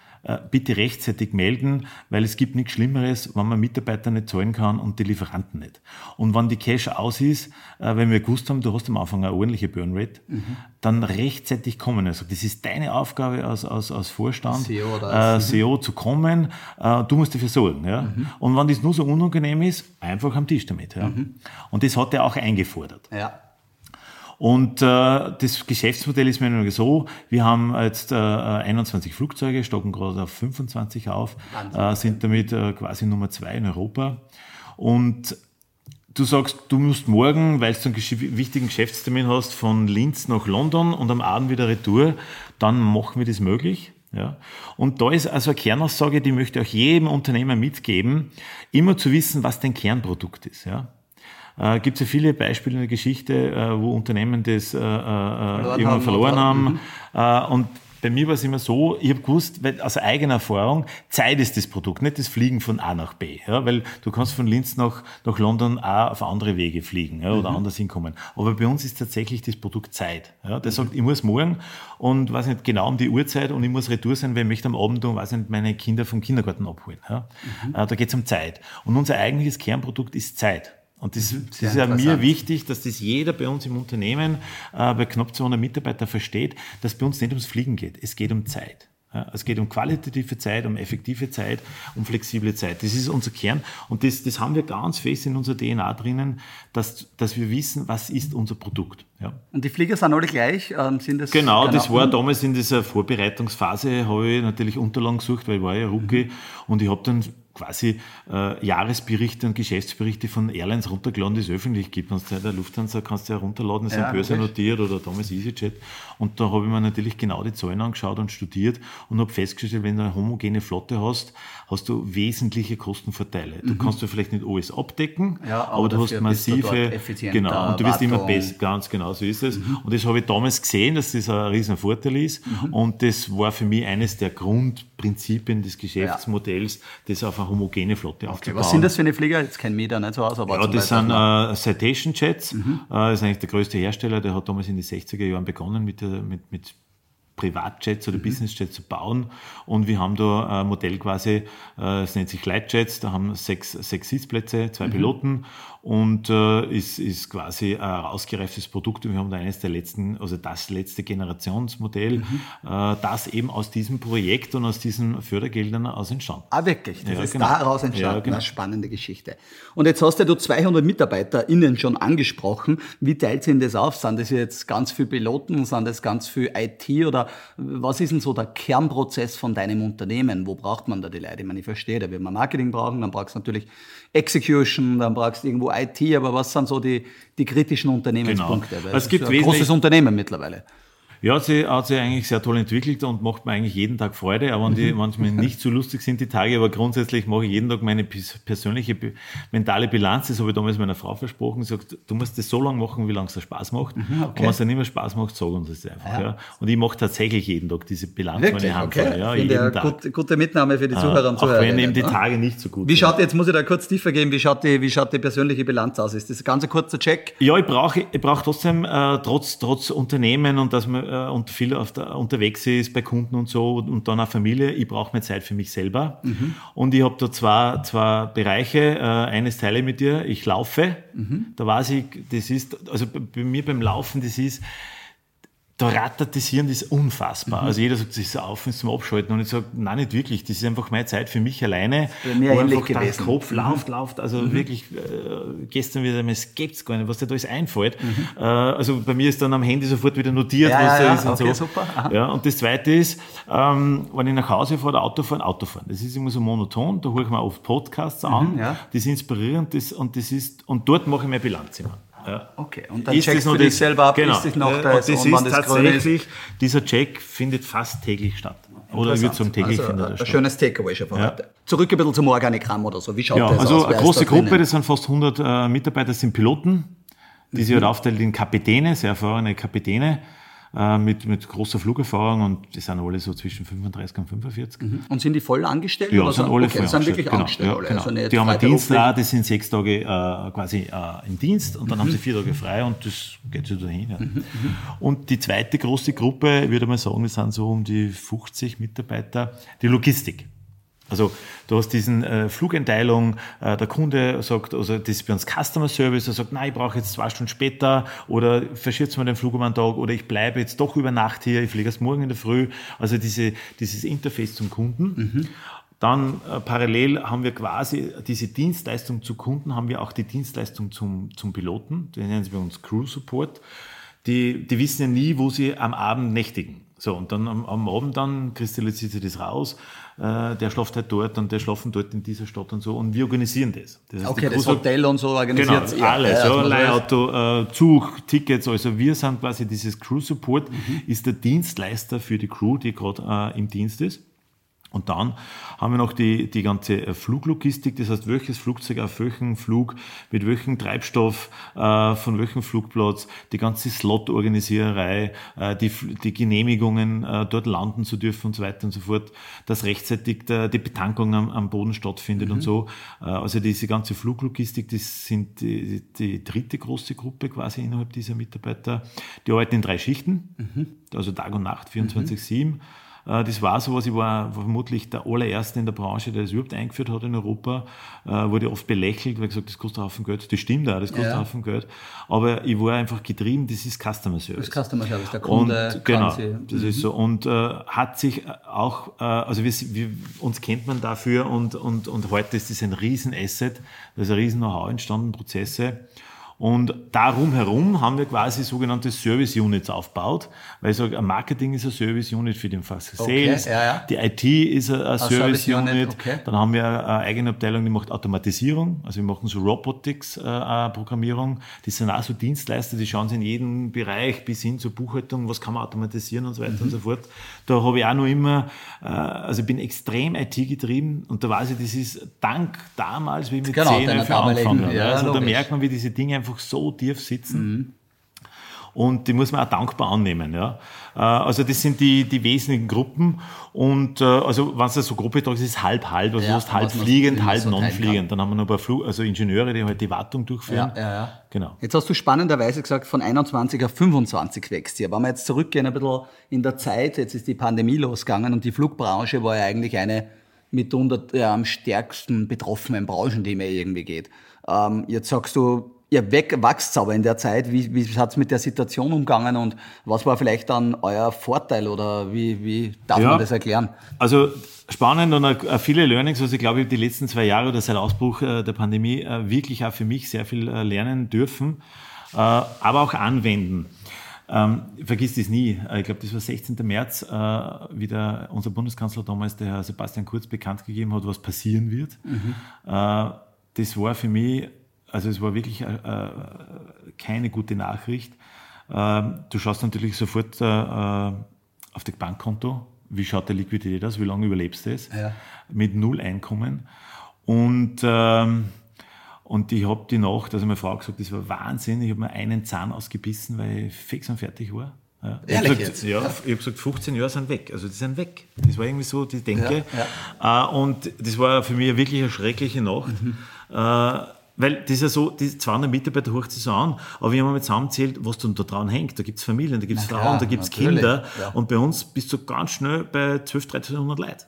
bitte rechtzeitig melden, weil es gibt nichts Schlimmeres, wenn man Mitarbeiter nicht zahlen kann und die Lieferanten nicht. Und wenn die Cash aus ist, äh, wenn wir gewusst haben, du hast am Anfang eine ordentliche Burnrate, mhm. dann rechtzeitig kommen. Also das ist deine Aufgabe als, als, als Vorstand, CEO, äh, CEO zu kommen. Äh, du musst dafür sorgen. Ja? Mhm. Und wenn das nur so unangenehm ist, einfach am Tisch damit. Ja? Mhm. Und das hat er auch eingefordert. Ja. Und äh, das Geschäftsmodell ist mir nur so, wir haben jetzt äh, 21 Flugzeuge, stocken gerade auf 25 auf, äh, sind damit äh, quasi Nummer zwei in Europa. Und du sagst, du musst morgen, weil du einen wichtigen Geschäftstermin hast, von Linz nach London und am Abend wieder Retour, dann machen wir das möglich. Ja. Und da ist also eine Kernaussage, die möchte auch jedem Unternehmer mitgeben, immer zu wissen, was dein Kernprodukt ist. Ja äh, gibt es ja viele Beispiele in der Geschichte, äh, wo Unternehmen das äh, äh, irgendwann haben, verloren haben. Mhm. Äh, und bei mir war es immer so, ich habe gewusst, weil aus eigener Erfahrung, Zeit ist das Produkt, nicht das Fliegen von A nach B. Ja, weil du kannst von Linz nach, nach London auch auf andere Wege fliegen ja, oder mhm. anders hinkommen. Aber bei uns ist tatsächlich das Produkt Zeit. Ja, der mhm. sagt, ich muss morgen und weiß nicht genau um die Uhrzeit und ich muss retour sein, weil ich möchte am Abend und weiß nicht, meine Kinder vom Kindergarten abholen. Ja. Mhm. Äh, da geht es um Zeit. Und unser eigentliches Kernprodukt ist Zeit. Und das, das ist ja mir wichtig, dass das jeder bei uns im Unternehmen, äh, bei knapp 200 Mitarbeitern versteht, dass bei uns nicht ums Fliegen geht. Es geht um Zeit. Ja, es geht um qualitative Zeit, um effektive Zeit, um flexible Zeit. Das ist unser Kern. Und das, das haben wir ganz fest in unserer DNA drinnen, dass, dass wir wissen, was ist unser Produkt. Ja. Und die Flieger sind alle gleich? Ähm, sind das genau, genau, das war damals in dieser Vorbereitungsphase, habe ich natürlich Unterlagen gesucht, weil ich war ja Rookie mhm. und ich habe dann quasi äh, Jahresberichte und Geschäftsberichte von Airlines runtergeladen, die es öffentlich gibt. Und der Lufthansa kannst du ja runterladen, ist ja, Börse notiert oder damals EasyJet. Und da habe ich mir natürlich genau die Zahlen angeschaut und studiert und habe festgestellt, wenn du eine homogene Flotte hast, hast du wesentliche Kostenvorteile. Du mhm. kannst du vielleicht nicht alles abdecken, ja, aber, aber du hast massive, du genau, und du wirst immer besser, ganz genau so ist es. Mhm. Und das habe ich damals gesehen, dass das ein riesen Vorteil ist. Mhm. Und das war für mich eines der Grundprinzipien des Geschäftsmodells, ja. das auf eine homogene Flotte okay, aufzubauen. Was sind das für eine Flieger? Jetzt kein Meter, nicht so aus, aber Ja, das sind äh, Citation Jets. Mhm. Äh, ist eigentlich der größte Hersteller, der hat damals in den 60er Jahren begonnen mit, der, mit, mit Privatjets oder mhm. Businessjets zu bauen. Und wir haben da ein Modell quasi, äh, es nennt sich Lightjets, da haben sechs, sechs Sitzplätze, zwei mhm. Piloten und äh, ist, ist quasi ein ausgereiftes Produkt. Und wir haben da eines der letzten, also das letzte Generationsmodell, mhm. äh, das eben aus diesem Projekt und aus diesen Fördergeldern aus entstanden. Ah, wirklich? Das ja, ist genau. daraus entstanden. Ja, genau. Eine spannende Geschichte. Und jetzt hast ja du 200 MitarbeiterInnen schon angesprochen. Wie teilt sich das auf? Sind das jetzt ganz viele Piloten? Sind das ganz viel IT? Oder was ist denn so der Kernprozess von deinem Unternehmen? Wo braucht man da die Leute? Ich meine, ich verstehe, da wird man Marketing brauchen, dann brauchst du natürlich Execution, dann brauchst du irgendwo IT, aber was sind so die, die kritischen Unternehmenspunkte? Genau. Es gibt ein großes Unternehmen mittlerweile. Ja, sie hat sich eigentlich sehr toll entwickelt und macht mir eigentlich jeden Tag Freude, aber wenn die mhm. manchmal nicht so lustig sind, die Tage, aber grundsätzlich mache ich jeden Tag meine persönliche mentale Bilanz. Das habe ich damals meiner Frau versprochen. Sie sagt, du musst das so lange machen, wie lange es dir Spaß macht. Mhm, okay. Und wenn es dir nicht mehr Spaß macht, sag uns das einfach. Ja. ja. Und ich mache tatsächlich jeden Tag diese Bilanz Wirklich? meine Hand. Okay. Ja, jeden Tag. Gut, gute Mitnahme für die Zuhörer und Zuhörer. Auch wenn eben die Tage nicht so gut Wie schaut, jetzt muss ich da kurz tiefer gehen, wie schaut die, wie schaut die persönliche Bilanz aus? Ist das ein ganz kurzer Check? Ja, ich brauche ich brauch trotzdem, äh, trotz, trotz Unternehmen und dass man äh, und viel auf der, unterwegs ist bei Kunden und so und dann auch Familie, ich brauche mehr Zeit für mich selber. Mhm. Und ich habe da zwei, zwei Bereiche. Äh, eines teile ich mit dir, ich laufe. Mhm. Da weiß ich, das ist, also bei mir beim Laufen, das ist, da rattert das Hirn das ist unfassbar. Mhm. Also jeder sagt, das ist auf und zum Abschalten. Und ich sage, nein, nicht wirklich. Das ist einfach meine Zeit für mich alleine. Bei mir wo einfach gewesen. der Kopf mhm. läuft, läuft. Also mhm. wirklich, äh, gestern wieder, es gibt's gar nicht, was dir da alles einfällt. Mhm. Äh, also bei mir ist dann am Handy sofort wieder notiert, ja, was ja, da ist und okay, so. Super. Ja, und das zweite ist, ähm, wenn ich nach Hause fahre, Auto fahren, Auto fahren. Das ist immer so monoton. Da hole ich mir oft Podcasts an. Mhm, ja. Das ist inspirierend, das, und das ist, und dort mache ich meine Bilanz immer. Ja. Okay, und dann ist checkst du dich selber ab, genau. ist das noch da ist, das und ist tatsächlich, dieser Check findet fast täglich statt. Oder würde sagen, täglich also, findet er statt. Ein schönes Takeaway schon für ja. heute. Zurück ein bisschen zum Organigramm oder so. Wie schaut ja, das also aus? Eine große Gruppe, das sind fast 100 äh, Mitarbeiter, das sind Piloten, die mhm. sich halt aufteilen in Kapitäne, sehr erfahrene Kapitäne äh, mit, mit großer Flugerfahrung und die sind alle so zwischen 35 und 45. Mhm. Und sind die voll angestellt? Ja, oder sind alle okay, voll sind wirklich genau, angestellt. Ja, genau. also die haben einen Dienst da, die sind sechs Tage äh, quasi äh, im Dienst und dann mhm. haben sie vier Tage frei und das geht so dahin. Ja. Mhm, mhm. Und die zweite große Gruppe, würde man sagen, wir sind so um die 50 Mitarbeiter, die Logistik. Also du hast diesen äh, Flugenteilung, äh, der Kunde sagt, also das ist bei uns Customer Service, er sagt, nein, ich brauche jetzt zwei Stunden später oder verschiebt mir den Flug um einen Tag oder ich bleibe jetzt doch über Nacht hier, ich fliege erst morgen in der Früh. Also diese, dieses Interface zum Kunden. Mhm. Dann äh, parallel haben wir quasi diese Dienstleistung zu Kunden, haben wir auch die Dienstleistung zum, zum Piloten, den nennen sie bei uns Crew Support. Die, die wissen ja nie, wo sie am Abend nächtigen. So, und dann am, am Abend dann kristallisiert sich das raus. Äh, der schläft halt dort und der schlafen dort in dieser Stadt und so. Und wir organisieren das. das heißt, okay, das Hotel und so organisiert Genau, alles. Ja, ja, Leihauto, äh, Zug, Tickets. Also wir sind quasi dieses Crew Support, mhm. ist der Dienstleister für die Crew, die gerade äh, im Dienst ist. Und dann haben wir noch die, die ganze äh, Fluglogistik, das heißt, welches Flugzeug auf welchem Flug, mit welchem Treibstoff, äh, von welchem Flugplatz, die ganze Slot-Organisiererei, äh, die, die Genehmigungen, äh, dort landen zu dürfen und so weiter und so fort, dass rechtzeitig der, die Betankung am, am Boden stattfindet mhm. und so. Äh, also diese ganze Fluglogistik, das sind die, die dritte große Gruppe quasi innerhalb dieser Mitarbeiter. Die arbeiten in drei Schichten, mhm. also Tag und Nacht, 24-7. Mhm. Äh, das war sowas, ich war vermutlich der allererste in der Branche, der das überhaupt eingeführt hat in Europa. Äh, wurde oft belächelt, weil gesagt, das kostet einen Haufen Geld. Das stimmt auch, das kostet ja. einen Haufen Geld. Aber ich war einfach getrieben, das ist Customer Service. Das Customer Service, der Kunde und, Genau, das mhm. ist so. Und äh, hat sich auch, äh, also wir, wir, uns kennt man dafür und, und, und heute ist das ein Riesenasset, da ist ein riesen Know-how entstanden, Prozesse. Und darum herum haben wir quasi sogenannte Service Units aufgebaut, weil ich sage, ein Marketing ist ein Service Unit für den Sales, okay, ja, ja. die IT ist ein, ein Service, Service, Unit, Unit. Okay. dann haben wir eine eigene Abteilung, die macht Automatisierung, also wir machen so Robotics äh, Programmierung, das sind auch so Dienstleister, die schauen sich in jedem Bereich bis hin zur Buchhaltung, was kann man automatisieren und so weiter mhm. und so fort. Da habe ich auch noch immer, äh, also ich bin extrem IT getrieben und da weiß ich, das ist dank damals, wie ich mit genau, 10 angefangen habe. Ja, also da merkt man, wie diese Dinge einfach einfach so tief sitzen. Mhm. Und die muss man auch dankbar annehmen. Ja. Äh, also das sind die, die wesentlichen Gruppen. Und äh, also wenn es so grob betrachtet ist, halb halb. Also ja, du hast halb fliegend, halb so non-fliegend. Dann haben wir noch ein paar Flug, also Ingenieure, die halt die Wartung durchführen. Ja, ja, ja. Genau. Jetzt hast du spannenderweise gesagt, von 21 auf 25 wächst hier. Wenn wir jetzt zurückgehen ein bisschen in der Zeit, jetzt ist die Pandemie losgegangen und die Flugbranche war ja eigentlich eine mitunter ja, am stärksten betroffenen Branchen, die mir irgendwie geht. Ähm, jetzt sagst du, ihr wächst aber in der Zeit. Wie, wie hat es mit der Situation umgegangen und was war vielleicht dann euer Vorteil oder wie, wie darf ja, man das erklären? Also spannend und viele Learnings, was ich glaube, die letzten zwei Jahre oder seit Ausbruch äh, der Pandemie äh, wirklich auch für mich sehr viel äh, lernen dürfen, aber auch anwenden. Ähm, vergiss das nie. Ich glaube, das war 16. März, äh, wie der, unser Bundeskanzler damals, der Herr Sebastian Kurz, bekannt gegeben hat, was passieren wird. Mhm. Äh, das war für mich also es war wirklich äh, äh, keine gute Nachricht. Ähm, du schaust natürlich sofort äh, äh, auf das Bankkonto, wie schaut der Liquidität aus, wie lange überlebst du es, ja. mit null Einkommen. Und, ähm, und ich habe die Nacht, also meine Frau gesagt, das war Wahnsinn, ich habe mir einen Zahn ausgebissen, weil ich fix und fertig war. Ja. Ehrlich ich gesagt, Ja, ich habe gesagt, 15 Jahre sind weg. Also die sind weg. Das war irgendwie so die Denke. Ja, ja. Äh, und das war für mich wirklich eine schreckliche Nacht. Mhm. Weil das ist ja so, die 200 Mitarbeiter hoch sich so an, aber wir haben mal zusammenzählt, was da dran hängt. Da gibt's Familien, da gibt's Na Frauen, da gibt's Kinder. Ja. Und bei uns bist du ganz schnell bei 12, 1300 Leuten.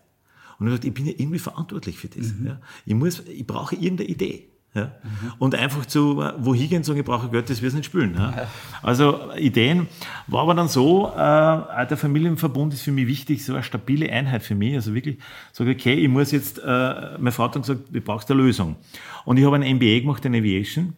Und ich dachte, ich bin ja irgendwie verantwortlich für das. Mhm. Ja. Ich, muss, ich brauche irgendeine Idee. Ja? Mhm. Und einfach zu, wo hingehen und sagen, ich brauche Geld, das wir es nicht spülen. Ja? ja? Also Ideen. War aber dann so, äh, der Familienverbund ist für mich wichtig, so eine stabile Einheit für mich. Also wirklich, sage okay, ich muss jetzt, äh, meine Frau hat dann gesagt, du brauchst eine Lösung. Und ich habe ein MBA gemacht in Aviation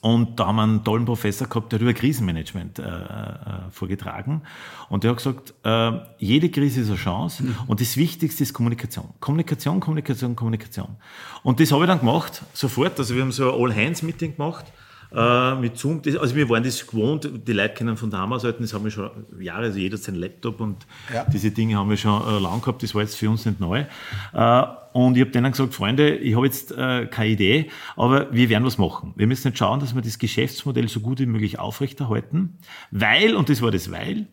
und da haben wir einen tollen Professor gehabt, der hat über Krisenmanagement äh, äh, vorgetragen. Und der hat gesagt, äh, jede Krise ist eine Chance mhm. und das Wichtigste ist Kommunikation. Kommunikation, Kommunikation, Kommunikation. Und das habe ich dann gemacht, sofort. Also wir haben so ein All-Hands-Meeting gemacht äh, mit Zoom. Das, also wir waren das gewohnt, die Leute kennen von damals halten, das haben wir schon Jahre, also jeder sein Laptop und ja. diese Dinge haben wir schon äh, lang gehabt, das war jetzt für uns nicht neu. Äh, und ich habe denen gesagt, Freunde, ich habe jetzt äh, keine Idee, aber wir werden was machen. Wir müssen jetzt schauen, dass wir das Geschäftsmodell so gut wie möglich aufrechterhalten, weil, und das war das Weil,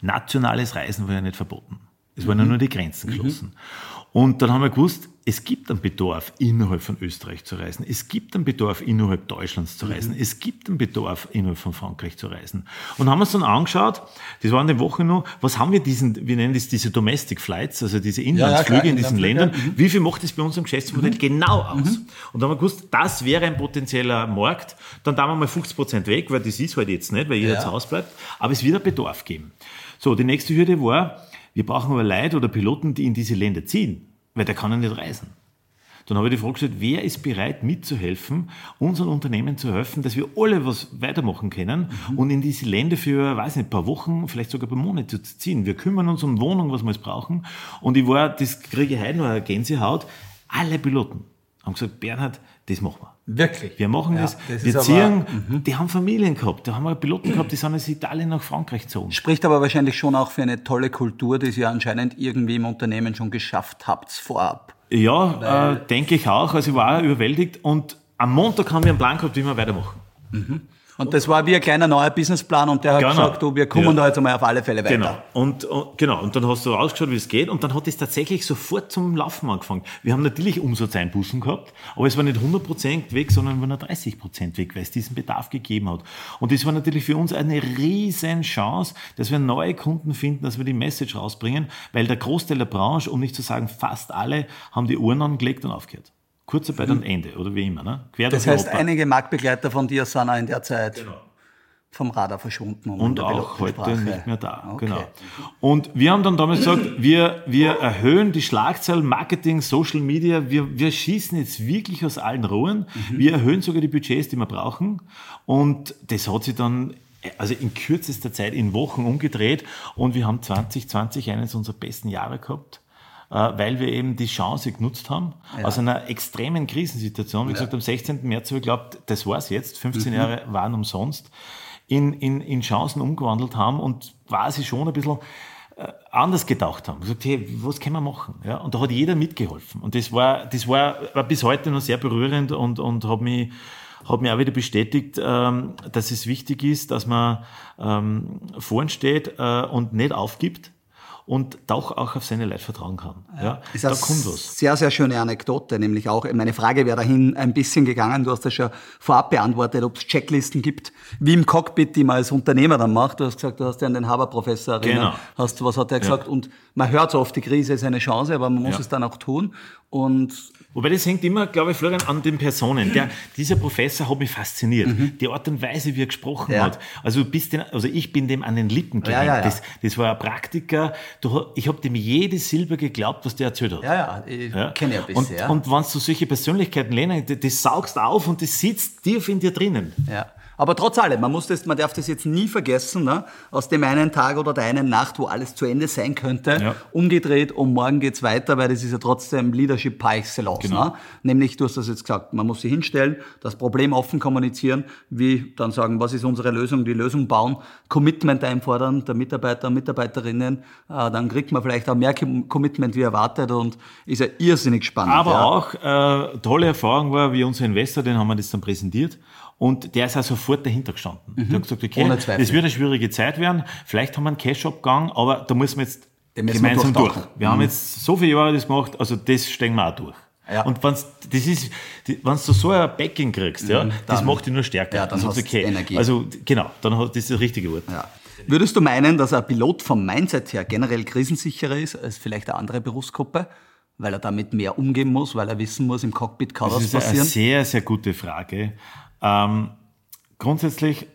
nationales Reisen war ja nicht verboten. Es waren ja mhm. nur die Grenzen geschlossen. Mhm. Und dann haben wir gewusst, es gibt einen Bedarf, innerhalb von Österreich zu reisen. Es gibt einen Bedarf, innerhalb Deutschlands zu reisen. Mhm. Es gibt einen Bedarf, innerhalb von Frankreich zu reisen. Und haben uns dann angeschaut, das war in der Woche noch, was haben wir diesen, wir nennen das diese Domestic Flights, also diese Inlandsflüge ja, ja, in diesen Ländern. Mhm. Wie viel macht das bei unserem Geschäftsmodell mhm. genau aus? Mhm. Und dann haben wir gewusst, das wäre ein potenzieller Markt. Dann da wir mal 50 Prozent weg, weil das ist halt jetzt nicht, weil jeder ja. zu Hause bleibt. Aber es wird einen Bedarf geben. So, die nächste Hürde war, wir brauchen aber Leute oder Piloten, die in diese Länder ziehen, weil der kann ja nicht reisen. Dann habe ich die Frage gestellt, wer ist bereit mitzuhelfen, unseren Unternehmen zu helfen, dass wir alle was weitermachen können mhm. und in diese Länder für, weiß nicht, ein paar Wochen, vielleicht sogar ein paar Monate zu ziehen. Wir kümmern uns um Wohnung, was wir jetzt brauchen. Und ich war, das kriege ich heute noch eine Gänsehaut, alle Piloten haben gesagt, Bernhard, das machen wir. Wirklich? Wir machen ja, das. das wir ziehen, aber, mhm. die haben Familien gehabt, da haben wir Piloten gehabt, die sind aus Italien nach Frankreich gezogen. Spricht aber wahrscheinlich schon auch für eine tolle Kultur, die ihr anscheinend irgendwie im Unternehmen schon geschafft habt vorab. Ja, äh, denke ich auch. Also ich war auch überwältigt und am Montag haben wir einen Plan gehabt, wie wir weitermachen. Mhm. Und das war wie ein kleiner neuer Businessplan und der hat genau. gesagt, du, wir kommen ja. da jetzt einmal auf alle Fälle weiter. Genau. Und, und, genau. Und dann hast du rausgeschaut, wie es geht und dann hat es tatsächlich sofort zum Laufen angefangen. Wir haben natürlich Umsatzeinbußen gehabt, aber es war nicht 100% weg, sondern war nur 30% weg, weil es diesen Bedarf gegeben hat. Und das war natürlich für uns eine riesen Chance, dass wir neue Kunden finden, dass wir die Message rausbringen, weil der Großteil der Branche, um nicht zu sagen fast alle, haben die Uhren angelegt und aufgehört. Kurzarbeit mhm. und Ende, oder wie immer. Ne? Quer das heißt, Europa. einige Marktbegleiter von dir sind auch in der Zeit genau. vom Radar verschwunden. Um und auch heute nicht mehr da. Okay. Genau. Und wir haben dann damals gesagt, wir, wir erhöhen die Schlagzahl Marketing, Social Media, wir, wir schießen jetzt wirklich aus allen Rohren. Mhm. Wir erhöhen sogar die Budgets, die wir brauchen. Und das hat sich dann also in kürzester Zeit in Wochen umgedreht und wir haben 2020 eines unserer besten Jahre gehabt. Äh, weil wir eben die Chance genutzt haben, ja. aus einer extremen Krisensituation. Wie gesagt, am 16. März habe ich geglaubt, das war's jetzt, 15 mhm. Jahre waren umsonst, in, in, in Chancen umgewandelt haben und quasi schon ein bisschen äh, anders gedacht haben. Gesagt, hey, was können wir machen? Ja, und da hat jeder mitgeholfen. Und das war, das war, war bis heute noch sehr berührend und, und hat mich, hat mir auch wieder bestätigt, ähm, dass es wichtig ist, dass man ähm, vorn steht äh, und nicht aufgibt, und doch auch auf seine Leute vertrauen kann. Ja, ist da kommt was. Sehr, sehr schöne Anekdote, nämlich auch, meine Frage wäre dahin ein bisschen gegangen, du hast das schon vorab beantwortet, ob es Checklisten gibt, wie im Cockpit, die man als Unternehmer dann macht. Du hast gesagt, du hast ja an den Haber-Professor erinnert. Genau. Hast, was hat er gesagt? Ja. Und man hört so oft, die Krise ist eine Chance, aber man muss ja. es dann auch tun. Und Wobei das hängt immer, glaube ich, Florian, an den Personen. Der, dieser Professor hat mich fasziniert. Mhm. Die Art und Weise, wie er gesprochen ja. hat. Also, bist den, also ich bin dem an den Lippen gehängt. Ja, ja, das, das war ein Praktiker. Du, ich habe dem jede Silbe geglaubt, was der erzählt hat. Ja, ja, ich kenne ja ein bisschen. Und, und wenn du solche Persönlichkeiten lernst, das, das saugst auf und das sitzt tief in dir drinnen. Ja. Aber trotz allem, man, muss das, man darf das jetzt nie vergessen, ne? aus dem einen Tag oder der einen Nacht, wo alles zu Ende sein könnte, ja. umgedreht und morgen geht's weiter, weil das ist ja trotzdem Leadership par excellence. Genau. Ne? Nämlich, du hast das jetzt gesagt, man muss sich hinstellen, das Problem offen kommunizieren, wie dann sagen, was ist unsere Lösung, die Lösung bauen, Commitment einfordern der Mitarbeiter und Mitarbeiterinnen, äh, dann kriegt man vielleicht auch mehr Commitment wie erwartet und ist ja irrsinnig spannend. Aber ja. auch äh, tolle Erfahrung war, wie unser Investor, den haben wir das dann präsentiert und der ist auch sofort dahinter gestanden. Mhm. Der hat gesagt, okay, das wird eine schwierige Zeit werden. Vielleicht haben wir einen Cash-Abgang, aber da müssen wir jetzt gemeinsam wir durch. Wir mhm. haben jetzt so viele Jahre das gemacht, also das stehen wir auch durch. Ja. Und das ist, wenn du so ein Backing kriegst, ja, mhm, das macht dich nur stärker. Ja, dann, dann hast du okay. Energie. Also, genau, dann hat das das richtige Wort. Ja. Würdest du meinen, dass ein Pilot vom Mindset her generell krisensicherer ist als vielleicht eine andere Berufsgruppe? weil er damit mehr umgehen muss, weil er wissen muss, im Cockpit kann das ist passieren? eine sehr, sehr gute Frage. Ähm, grundsätzlich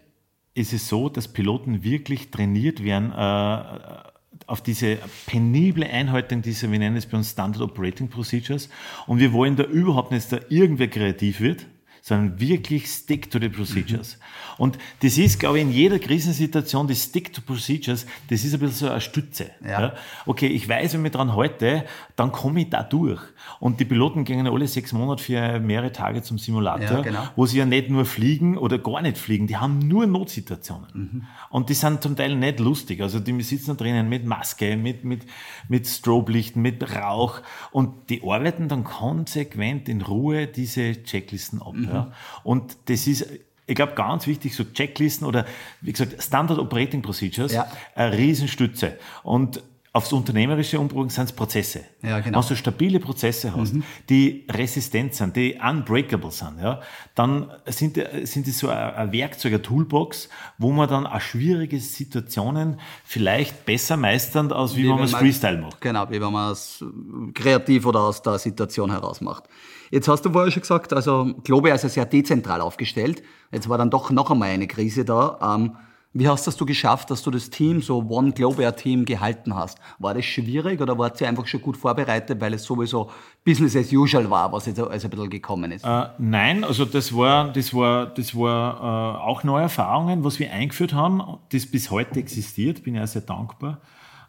ist es so, dass Piloten wirklich trainiert werden äh, auf diese penible Einhaltung dieser, wir nennen es bei uns Standard Operating Procedures. Und wir wollen da überhaupt nicht, dass da irgendwer kreativ wird, sondern wirklich stick to the procedures. Mhm. Und das ist, glaube ich, in jeder Krisensituation, die stick to procedures, das ist ein bisschen so eine Stütze. Ja. ja. Okay, ich weiß, wenn ich dran halte, dann komme ich da durch. Und die Piloten gehen alle sechs Monate für mehrere Tage zum Simulator, ja, genau. wo sie ja nicht nur fliegen oder gar nicht fliegen, die haben nur Notsituationen. Mhm. Und die sind zum Teil nicht lustig. Also die sitzen da drinnen mit Maske, mit, mit, mit Stroblichten, mit Rauch und die arbeiten dann konsequent in Ruhe diese Checklisten ab. Mhm. Ja. Und das ist, ich glaube, ganz wichtig, so Checklisten oder, wie gesagt, Standard Operating Procedures, ja. eine Riesenstütze. Und aufs Unternehmerische umbrücken sind es Prozesse. Ja, genau. Wenn du stabile Prozesse hast, mhm. die resistent sind, die unbreakable sind, ja, dann sind, sind die so ein Werkzeug, eine Toolbox, wo man dann auch schwierige Situationen vielleicht besser meistern, als wie, wie wenn man es Freestyle macht. Genau, wie wenn man es kreativ oder aus der Situation heraus macht. Jetzt hast du vorher schon gesagt, also Globe ist ja sehr dezentral aufgestellt. Jetzt war dann doch noch einmal eine Krise da. Ähm, wie hast das du geschafft, dass du das Team, so One Globe Team, gehalten hast? War das schwierig oder wart ihr einfach schon gut vorbereitet, weil es sowieso Business as usual war, was jetzt also ein bisschen gekommen ist? Äh, nein, also das war, das war, das war äh, auch neue Erfahrungen, was wir eingeführt haben, das bis heute existiert, bin auch sehr dankbar,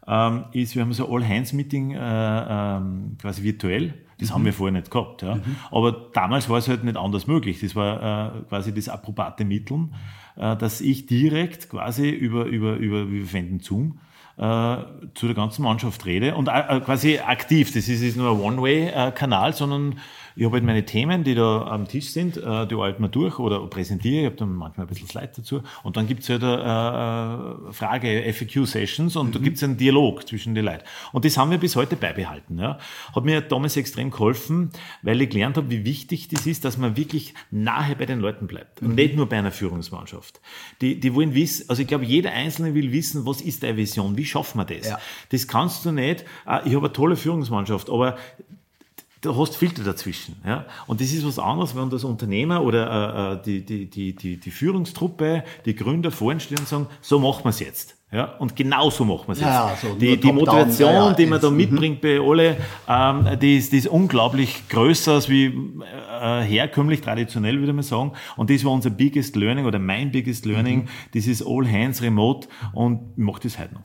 ähm, ist, wir haben so All-Hands-Meeting äh, ähm, quasi virtuell das mhm. haben wir vorher nicht gehabt. Ja. Mhm. Aber damals war es halt nicht anders möglich. Das war äh, quasi das approbate Mittel, äh, dass ich direkt quasi über, über, über, wir verwenden Zoom, äh, zu der ganzen Mannschaft rede und äh, quasi aktiv. Das ist, ist nur ein One-Way-Kanal, sondern ich habe halt meine Themen, die da am Tisch sind, äh, die halten wir durch oder präsentiere. Ich habe dann manchmal ein bisschen Slide dazu. Und dann gibt's halt äh, Frage, FAQ-Sessions und mhm. da gibt's einen Dialog zwischen den Leuten. Und das haben wir bis heute beibehalten. Ja. Hat mir damals extrem geholfen, weil ich gelernt habe, wie wichtig das ist, dass man wirklich nahe bei den Leuten bleibt. Und mhm. nicht nur bei einer Führungsmannschaft. Die, die wollen wissen, also ich glaube, jeder Einzelne will wissen, was ist deine Vision, wie schaffen wir das? Ja. Das kannst du nicht, ich habe eine tolle Führungsmannschaft, aber du hast Filter dazwischen. Ja? Und das ist was anderes, wenn das Unternehmer oder äh, äh, die, die, die, die, die Führungstruppe, die Gründer vorhin stehen und sagen, so machen wir es jetzt. Ja, und genau so machen wir es ja, jetzt. So die, die Motivation, ja, die man da mhm. mitbringt bei alle, ähm, die, ist, die ist unglaublich größer als wie äh, herkömmlich, traditionell würde man sagen. Und das war unser biggest learning oder mein biggest learning. Mhm. Das ist all hands remote und ich mache das heute noch.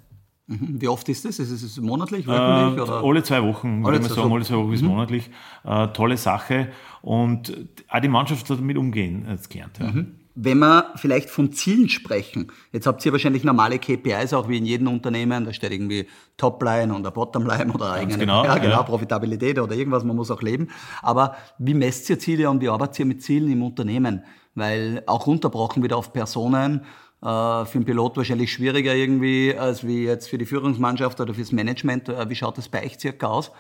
Mhm. Wie oft ist das? Ist es monatlich, wöchentlich? Äh, oder? Alle zwei Wochen, alle würde man sagen, alle zwei Wochen mhm. monatlich. Äh, tolle Sache. Und auch die Mannschaft hat damit umgehen jetzt gelernt. Ja. Mhm. Wenn wir vielleicht von Zielen sprechen, jetzt habt ihr wahrscheinlich normale KPIs, auch wie in jedem Unternehmen, da steht irgendwie Topline oder Bottomline oder eigene genau, ja, genau, ja. Profitabilität oder irgendwas, man muss auch leben. Aber wie messt ihr Ziele und wie arbeitet ihr mit Zielen im Unternehmen? Weil auch runterbrochen wieder auf Personen, für einen Pilot wahrscheinlich schwieriger irgendwie als wie jetzt für die Führungsmannschaft oder fürs Management. Äh, wie schaut das bei euch circa aus?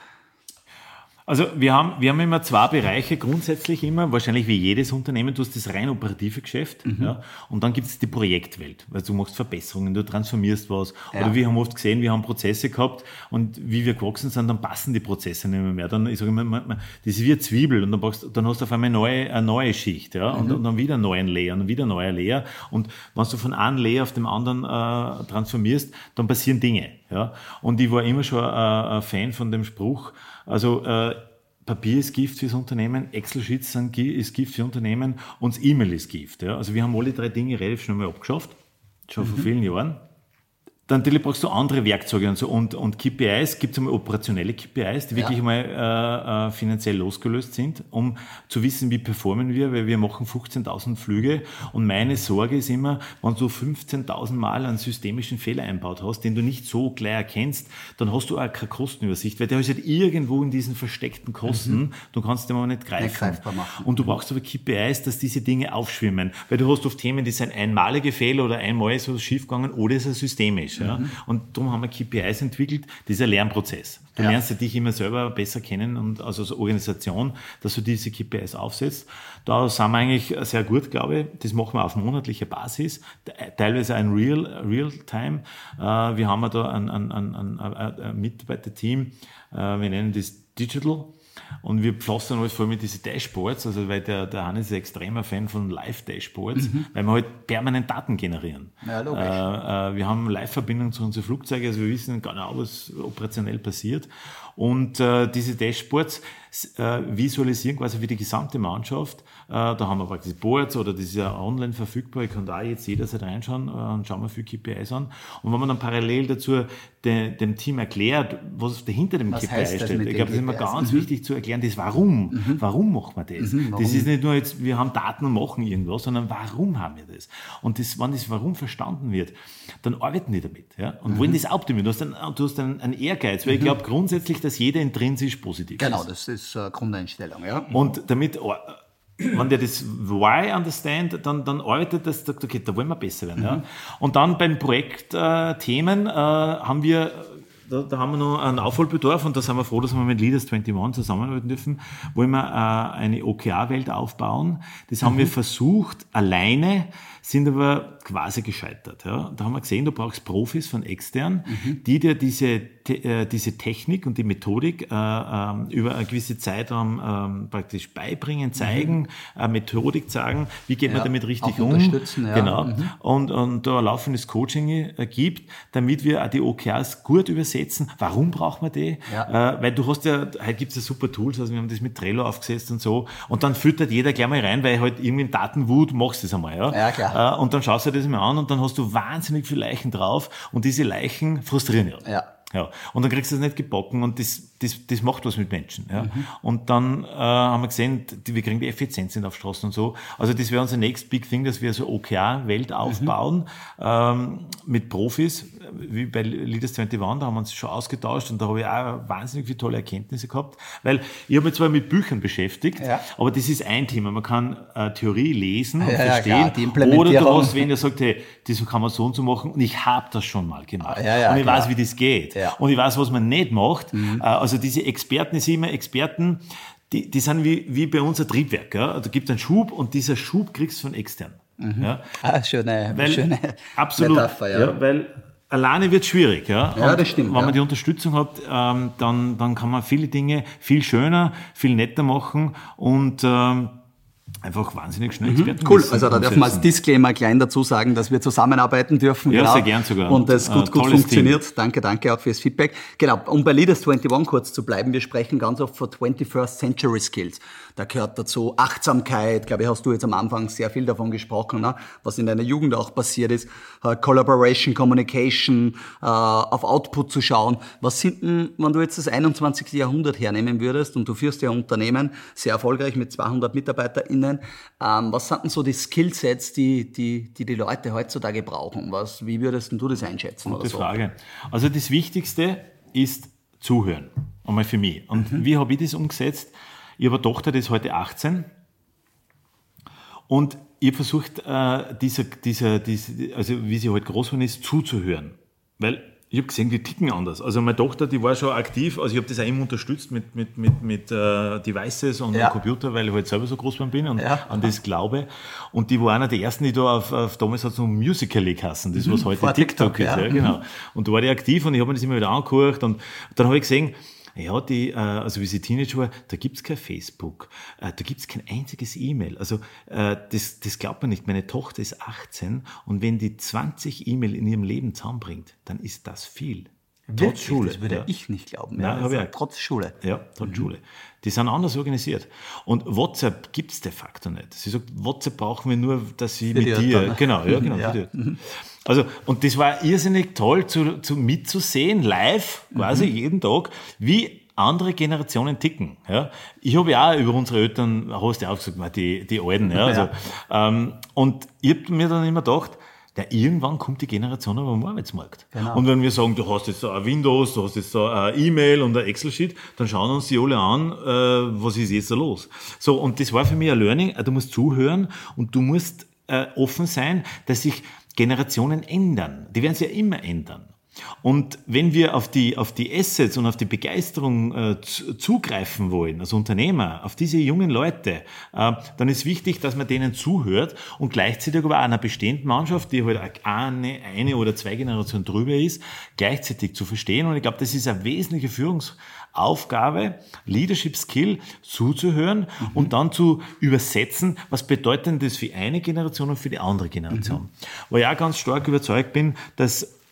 Also wir haben, wir haben immer zwei Bereiche grundsätzlich immer, wahrscheinlich wie jedes Unternehmen, du hast das rein operative Geschäft mhm. ja, und dann gibt es die Projektwelt, weil du machst Verbesserungen, du transformierst was. Ja. Oder wir haben oft gesehen, wir haben Prozesse gehabt und wie wir gewachsen sind, dann passen die Prozesse nicht mehr. mehr. Dann, ich sage immer, das ist wie eine Zwiebel und dann, brauchst, dann hast du auf einmal eine neue, eine neue Schicht ja, und, mhm. und dann wieder einen neuen Layer und wieder ein neuer Layer. Und wenn du von einem Layer auf dem anderen äh, transformierst, dann passieren Dinge. Ja. Und ich war immer schon äh, ein Fan von dem Spruch, also äh, Papier ist Gift fürs Unternehmen, Excel-Sheets ist Gift für Unternehmen und E-Mail ist Gift. Ja. Also wir haben alle drei Dinge relativ schnell mal abgeschafft, schon mhm. vor vielen Jahren. Dann brauchst du andere Werkzeuge und so. Und, und KPIs, gibt es einmal operationelle KPIs, die wirklich ja. mal äh, äh, finanziell losgelöst sind, um zu wissen, wie performen wir, weil wir machen 15.000 Flüge. Und meine Sorge ist immer, wenn du 15.000 Mal einen systemischen Fehler einbaut hast, den du nicht so klar erkennst, dann hast du auch keine Kostenübersicht, weil der ist halt irgendwo in diesen versteckten Kosten, mhm. du kannst den aber nicht greifen. Und du brauchst aber KPIs, dass diese Dinge aufschwimmen, weil du hast oft Themen, die sind einmalige Fehler oder einmal ist was schiefgegangen oder ist es systemisch ist. Ja? Mhm. Und darum haben wir KPIs entwickelt. Das ist ein Lernprozess. Du ja. lernst ja dich immer selber besser kennen und also als Organisation, dass du diese KPIs aufsetzt. Da sind wir eigentlich sehr gut, glaube ich. Das machen wir auf monatlicher Basis, teilweise ein Real, Real Time. Äh, wir haben da ein, ein, ein, ein, ein Mitarbeiterteam, äh, wir nennen das Digital. Und wir pflastern alles voll mit diesen Dashboards, also weil der, der Hannes ist ein extremer Fan von Live-Dashboards, mhm. weil wir halt permanent Daten generieren. Ja, logisch. Äh, äh, wir haben Live-Verbindung zu unseren Flugzeugen, also wir wissen genau, was operationell passiert. Und äh, diese Dashboards äh, visualisieren quasi für die gesamte Mannschaft. Äh, da haben wir praktisch Boards oder das ist ja online verfügbar. Ich kann da jetzt jederzeit reinschauen äh, und schauen wir viel KPIs an. Und wenn man dann parallel dazu de, dem Team erklärt, was hinter dem was KPI steht, ich glaube, das ist immer ganz mhm. wichtig zu erklären, das Warum. Mhm. Warum macht man das? Mhm, das ist nicht nur jetzt, wir haben Daten und machen irgendwas, sondern warum haben wir das? Und das, wenn das Warum verstanden wird, dann arbeiten die damit ja? und wollen mhm. das optimieren. Du hast einen, du hast einen, einen Ehrgeiz, weil ich mhm. glaube grundsätzlich, dass jeder intrinsisch positiv genau, ist. Genau, das ist äh, Grundeinstellung. Ja. Und damit, oh, wenn der das Why understand, dann, dann arbeitet das, sagt, okay, da wollen wir besser werden. Mhm. Ja. Und dann beim Projektthemen äh, äh, haben wir da, da, haben wir noch einen Aufholbedarf und da sind wir froh, dass wir mit Leaders 21 zusammenarbeiten dürfen, wollen wir äh, eine OKR-Welt aufbauen. Das haben mhm. wir versucht, alleine, sind aber quasi gescheitert. Ja. Da haben wir gesehen, du brauchst Profis von extern, mhm. die dir diese, äh, diese Technik und die Methodik äh, äh, über eine gewisse Zeitraum äh, praktisch beibringen, zeigen, mhm. Methodik sagen, wie geht ja, man damit richtig um. Ja. Genau. Mhm. Und, und da ein laufendes Coaching äh, gibt, damit wir auch die OKRs gut übersetzen. Warum braucht man die? Ja. Äh, weil du hast ja, heute gibt es ja super Tools, also wir haben das mit Trello aufgesetzt und so. Und dann füttert jeder gleich mal rein, weil halt irgendwie in Datenwut machst du das einmal. Ja, ja klar. Und dann schaust du dir das mal an und dann hast du wahnsinnig viele Leichen drauf und diese Leichen frustrieren ja. Ja. Ja. Und dann kriegst du es nicht gebacken und das, das, das macht was mit Menschen. Ja. Mhm. Und dann äh, haben wir gesehen, die, wir kriegen die Effizienz nicht auf Straßen und so. Also das wäre unser next big thing, dass wir so OKR-Welt mhm. aufbauen mhm. ähm, mit Profis, wie bei Leaders 21, da haben wir uns schon ausgetauscht und da habe ich auch wahnsinnig viele tolle Erkenntnisse gehabt, weil ich habe mich zwar mit Büchern beschäftigt, ja. aber das ist ein Thema. Man kann äh, Theorie lesen und ja, verstehen ja, oder du hast wen, der sagt, hey, das kann man so und so machen und ich habe das schon mal gemacht und ich klar. weiß, wie das geht und ich weiß, was man nicht macht. Mhm. Äh, also diese Experten, ich sehe immer Experten, die, die sind wie, wie bei uns ein Triebwerk. Ja? Da gibt es einen Schub und dieser Schub kriegst du von extern. Mhm. Ja? Ah, schöne, weil, schöne absolut, Metapher, ja. ja. weil alleine wird schwierig. Ja, ja das stimmt. Wenn ja. man die Unterstützung hat, ähm, dann, dann kann man viele Dinge viel schöner, viel netter machen und ähm, einfach wahnsinnig schnell mhm, Cool, also da dürfen wir als Disclaimer klein dazu sagen, dass wir zusammenarbeiten dürfen. Ja, genau. sehr gern sogar. Und das gut, gut funktioniert. Team. Danke, danke auch fürs Feedback. Genau, um bei Leaders 21 kurz zu bleiben, wir sprechen ganz oft von 21st Century Skills. Da gehört dazu Achtsamkeit, glaube ich, hast du jetzt am Anfang sehr viel davon gesprochen, ne? was in deiner Jugend auch passiert ist. Uh, Collaboration, Communication, uh, auf Output zu schauen. Was sind denn, wenn du jetzt das 21. Jahrhundert hernehmen würdest und du führst ja Unternehmen sehr erfolgreich mit 200 MitarbeiterInnen, ähm, was sind denn so die Skillsets, die, die, die die Leute heutzutage brauchen? Was, wie würdest du das einschätzen? Gute so? Frage. Also das Wichtigste ist zuhören. Einmal für mich. Und mhm. wie habe ich das umgesetzt? Ich habe eine Tochter, die ist heute 18. Und ich versucht, äh, dieser, dieser, dieser, also wie sie heute halt groß geworden ist, zuzuhören. Weil ich habe gesehen, die ticken anders. Also meine Tochter, die war schon aktiv, also ich habe das auch immer unterstützt mit, mit, mit, mit uh, Devices und ja. Computer, weil ich halt selber so groß bin und ja. an das glaube. Und die war einer der ersten, die da auf, auf damals hat so Musical.ly kassen, das was mhm. heute TikTok, TikTok ist. Ja. genau. Und da war die aktiv und ich habe mir das immer wieder angehört und dann habe ich gesehen, ja, die, äh, also wie sie Teenager war, da gibt's kein Facebook, äh, da gibt's kein einziges E-Mail. Also äh, das, das glaubt man nicht. Meine Tochter ist 18 und wenn die 20 E-Mail in ihrem Leben zusammenbringt, dann ist das viel. Trotz? Schule. Das würde ja. ich nicht glauben. Ja, ja, ja. Trotz Schule. Ja, trotz mhm. Schule. Die sind anders organisiert. Und WhatsApp gibt's de facto nicht. Sie sagt, WhatsApp brauchen wir nur, dass sie mit dir. Genau, ja, genau. ja. Also, und das war irrsinnig toll zu, zu mitzusehen, live, quasi mhm. jeden Tag, wie andere Generationen ticken. Ja? Ich habe ja auch über unsere Eltern, hast du ja auch gesagt, die, die Alten. Ja? Also, ähm, und ich habe mir dann immer gedacht, ja, irgendwann kommt die Generation aber am Arbeitsmarkt. Genau. Und wenn wir sagen, du hast jetzt so ein Windows, du hast jetzt so ein E-Mail und ein Excel-Sheet, dann schauen uns die alle an, äh, was ist jetzt da los? So, und das war für mich ein Learning, du musst zuhören und du musst äh, offen sein, dass sich Generationen ändern. Die werden sich ja immer ändern. Und wenn wir auf die, auf die Assets und auf die Begeisterung äh, zugreifen wollen, als Unternehmer, auf diese jungen Leute, äh, dann ist wichtig, dass man denen zuhört und gleichzeitig aber auch einer bestehenden Mannschaft, die halt eine, eine oder zwei Generationen drüber ist, gleichzeitig zu verstehen. Und ich glaube, das ist eine wesentliche Führungsaufgabe, Leadership Skill, zuzuhören mhm. und dann zu übersetzen, was bedeutet das für eine Generation und für die andere Generation. Mhm. Wo ich auch ganz stark überzeugt bin, dass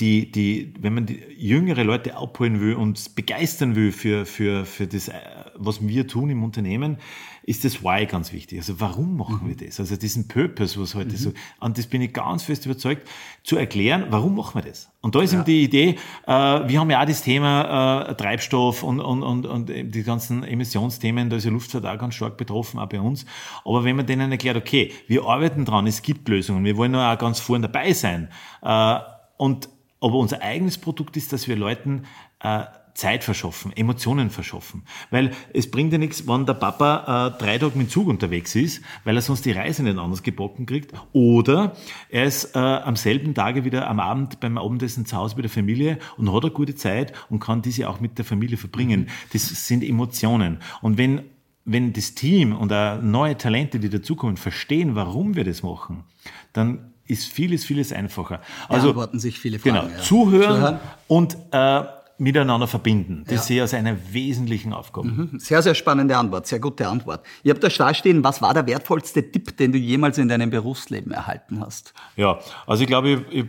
die, die, wenn man die jüngere Leute abholen will und begeistern will für, für, für das, äh, was wir tun im Unternehmen, ist das Why ganz wichtig. Also warum machen mhm. wir das? Also diesen Purpose, was heute mhm. so, und das bin ich ganz fest überzeugt, zu erklären, warum machen wir das? Und da ist ja. eben die Idee, äh, wir haben ja auch das Thema äh, Treibstoff und, und, und, und die ganzen Emissionsthemen, da ist ja Luftfahrt auch ganz stark betroffen, auch bei uns. Aber wenn man denen erklärt, okay, wir arbeiten dran, es gibt Lösungen, wir wollen auch ganz vorne dabei sein, äh, und aber unser eigenes Produkt ist, dass wir Leuten äh, Zeit verschaffen, Emotionen verschaffen. Weil es bringt ja nichts, wenn der Papa äh, drei Tage mit Zug unterwegs ist, weil er sonst die Reise nicht anders gebocken kriegt. Oder er ist äh, am selben Tage wieder am Abend beim Abendessen zu Hause bei der Familie und hat eine gute Zeit und kann diese auch mit der Familie verbringen. Das sind Emotionen. Und wenn wenn das Team und auch neue Talente, die dazukommen, verstehen, warum wir das machen, dann ist vieles, vieles einfacher. Also Beantworten sich viele Fragen. Genau, ja. zuhören, zuhören, und äh, miteinander verbinden. Das ja. sehe ich als eine wesentlichen Aufgabe. Mhm. Sehr, sehr spannende Antwort, sehr gute Antwort. Ich habe da stark stehen, was war der wertvollste Tipp, den du jemals in deinem Berufsleben erhalten hast? Ja, also ich glaube, ich, ich,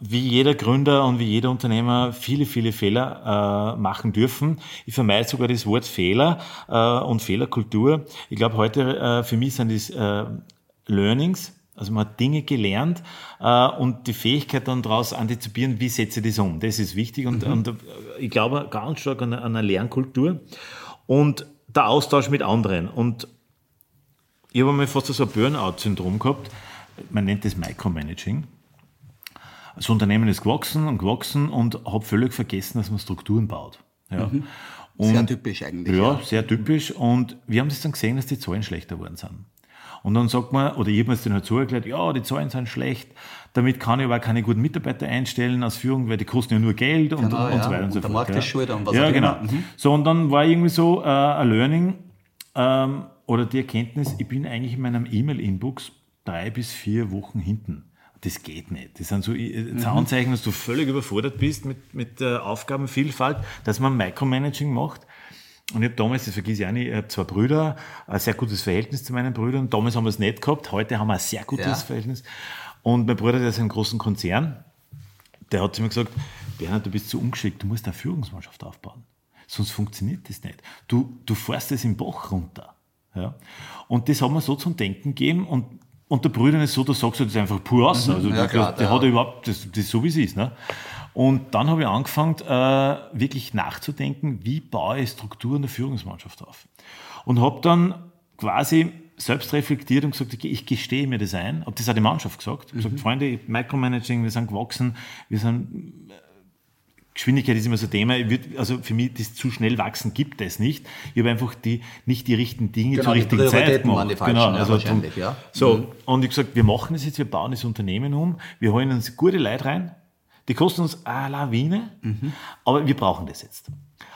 wie jeder Gründer und wie jeder Unternehmer viele, viele Fehler äh, machen dürfen. Ich vermeide sogar das Wort Fehler äh, und Fehlerkultur. Ich glaube, heute äh, für mich sind das äh, Learnings, also man hat Dinge gelernt äh, und die Fähigkeit dann daraus antizipieren, wie setze ich das um. Das ist wichtig und, mhm. und äh, ich glaube ganz stark an, an einer Lernkultur und der Austausch mit anderen. Und ich habe einmal fast so ein Burnout-Syndrom gehabt. Man nennt das Micromanaging. Das Unternehmen ist gewachsen und gewachsen und habe völlig vergessen, dass man Strukturen baut. Ja. Mhm. Und, sehr typisch eigentlich. Ja, ja, sehr typisch. Und wir haben das dann gesehen, dass die Zahlen schlechter geworden sind. Und dann sagt man, oder ich habe mir das dann halt so erklärt, ja, die Zahlen sind schlecht, damit kann ich aber keine guten Mitarbeiter einstellen aus Führung, weil die kosten ja nur Geld und, genau, und ja. so weiter und, und so fort. Der Markt ist schuld und was Ja, genau. Mhm. So, und dann war irgendwie so äh, ein Learning ähm, oder die Erkenntnis, ich bin eigentlich in meinem E-Mail-Inbox drei bis vier Wochen hinten. Das geht nicht. Das sind so äh, mhm. Anzeichen, dass du völlig überfordert bist mit, mit der Aufgabenvielfalt, dass man Micromanaging macht. Und ich habe damals, das vergesse ich auch nicht, ich habe zwei Brüder, ein sehr gutes Verhältnis zu meinen Brüdern. Damals haben wir es nicht gehabt, heute haben wir ein sehr gutes ja. Verhältnis. Und mein Bruder, der ist in einem großen Konzern, der hat zu mir gesagt, Bernhard, du bist zu ungeschickt, du musst eine Führungsmannschaft aufbauen. Sonst funktioniert das nicht. Du, du fährst es im Bach runter. Ja? Und das hat mir so zum Denken gegeben und und der Brüder ist so, da sagst du das einfach pur aus. Mhm, also ja, klar, der, der hat überhaupt, das, das ist so wie es ist. Ne? Und dann habe ich angefangen, äh, wirklich nachzudenken, wie baue ich Strukturen der Führungsmannschaft auf. Und habe dann quasi selbst reflektiert und gesagt, okay, ich gestehe mir das ein. Habe das auch die Mannschaft gesagt. Ich habe gesagt, mhm. Freunde, Micromanaging, wir sind gewachsen, wir sind Geschwindigkeit ist immer so ein Thema. Würd, also für mich, das zu schnell wachsen gibt es nicht. Ich habe einfach die, nicht die richtigen Dinge genau, zur richtigen Zeit gemacht. Genau, also ja, ja. So, mhm. und ich gesagt, wir machen das jetzt, wir bauen das Unternehmen um, wir holen uns gute Leute rein, die kosten uns eine Lawine, mhm. aber wir brauchen das jetzt.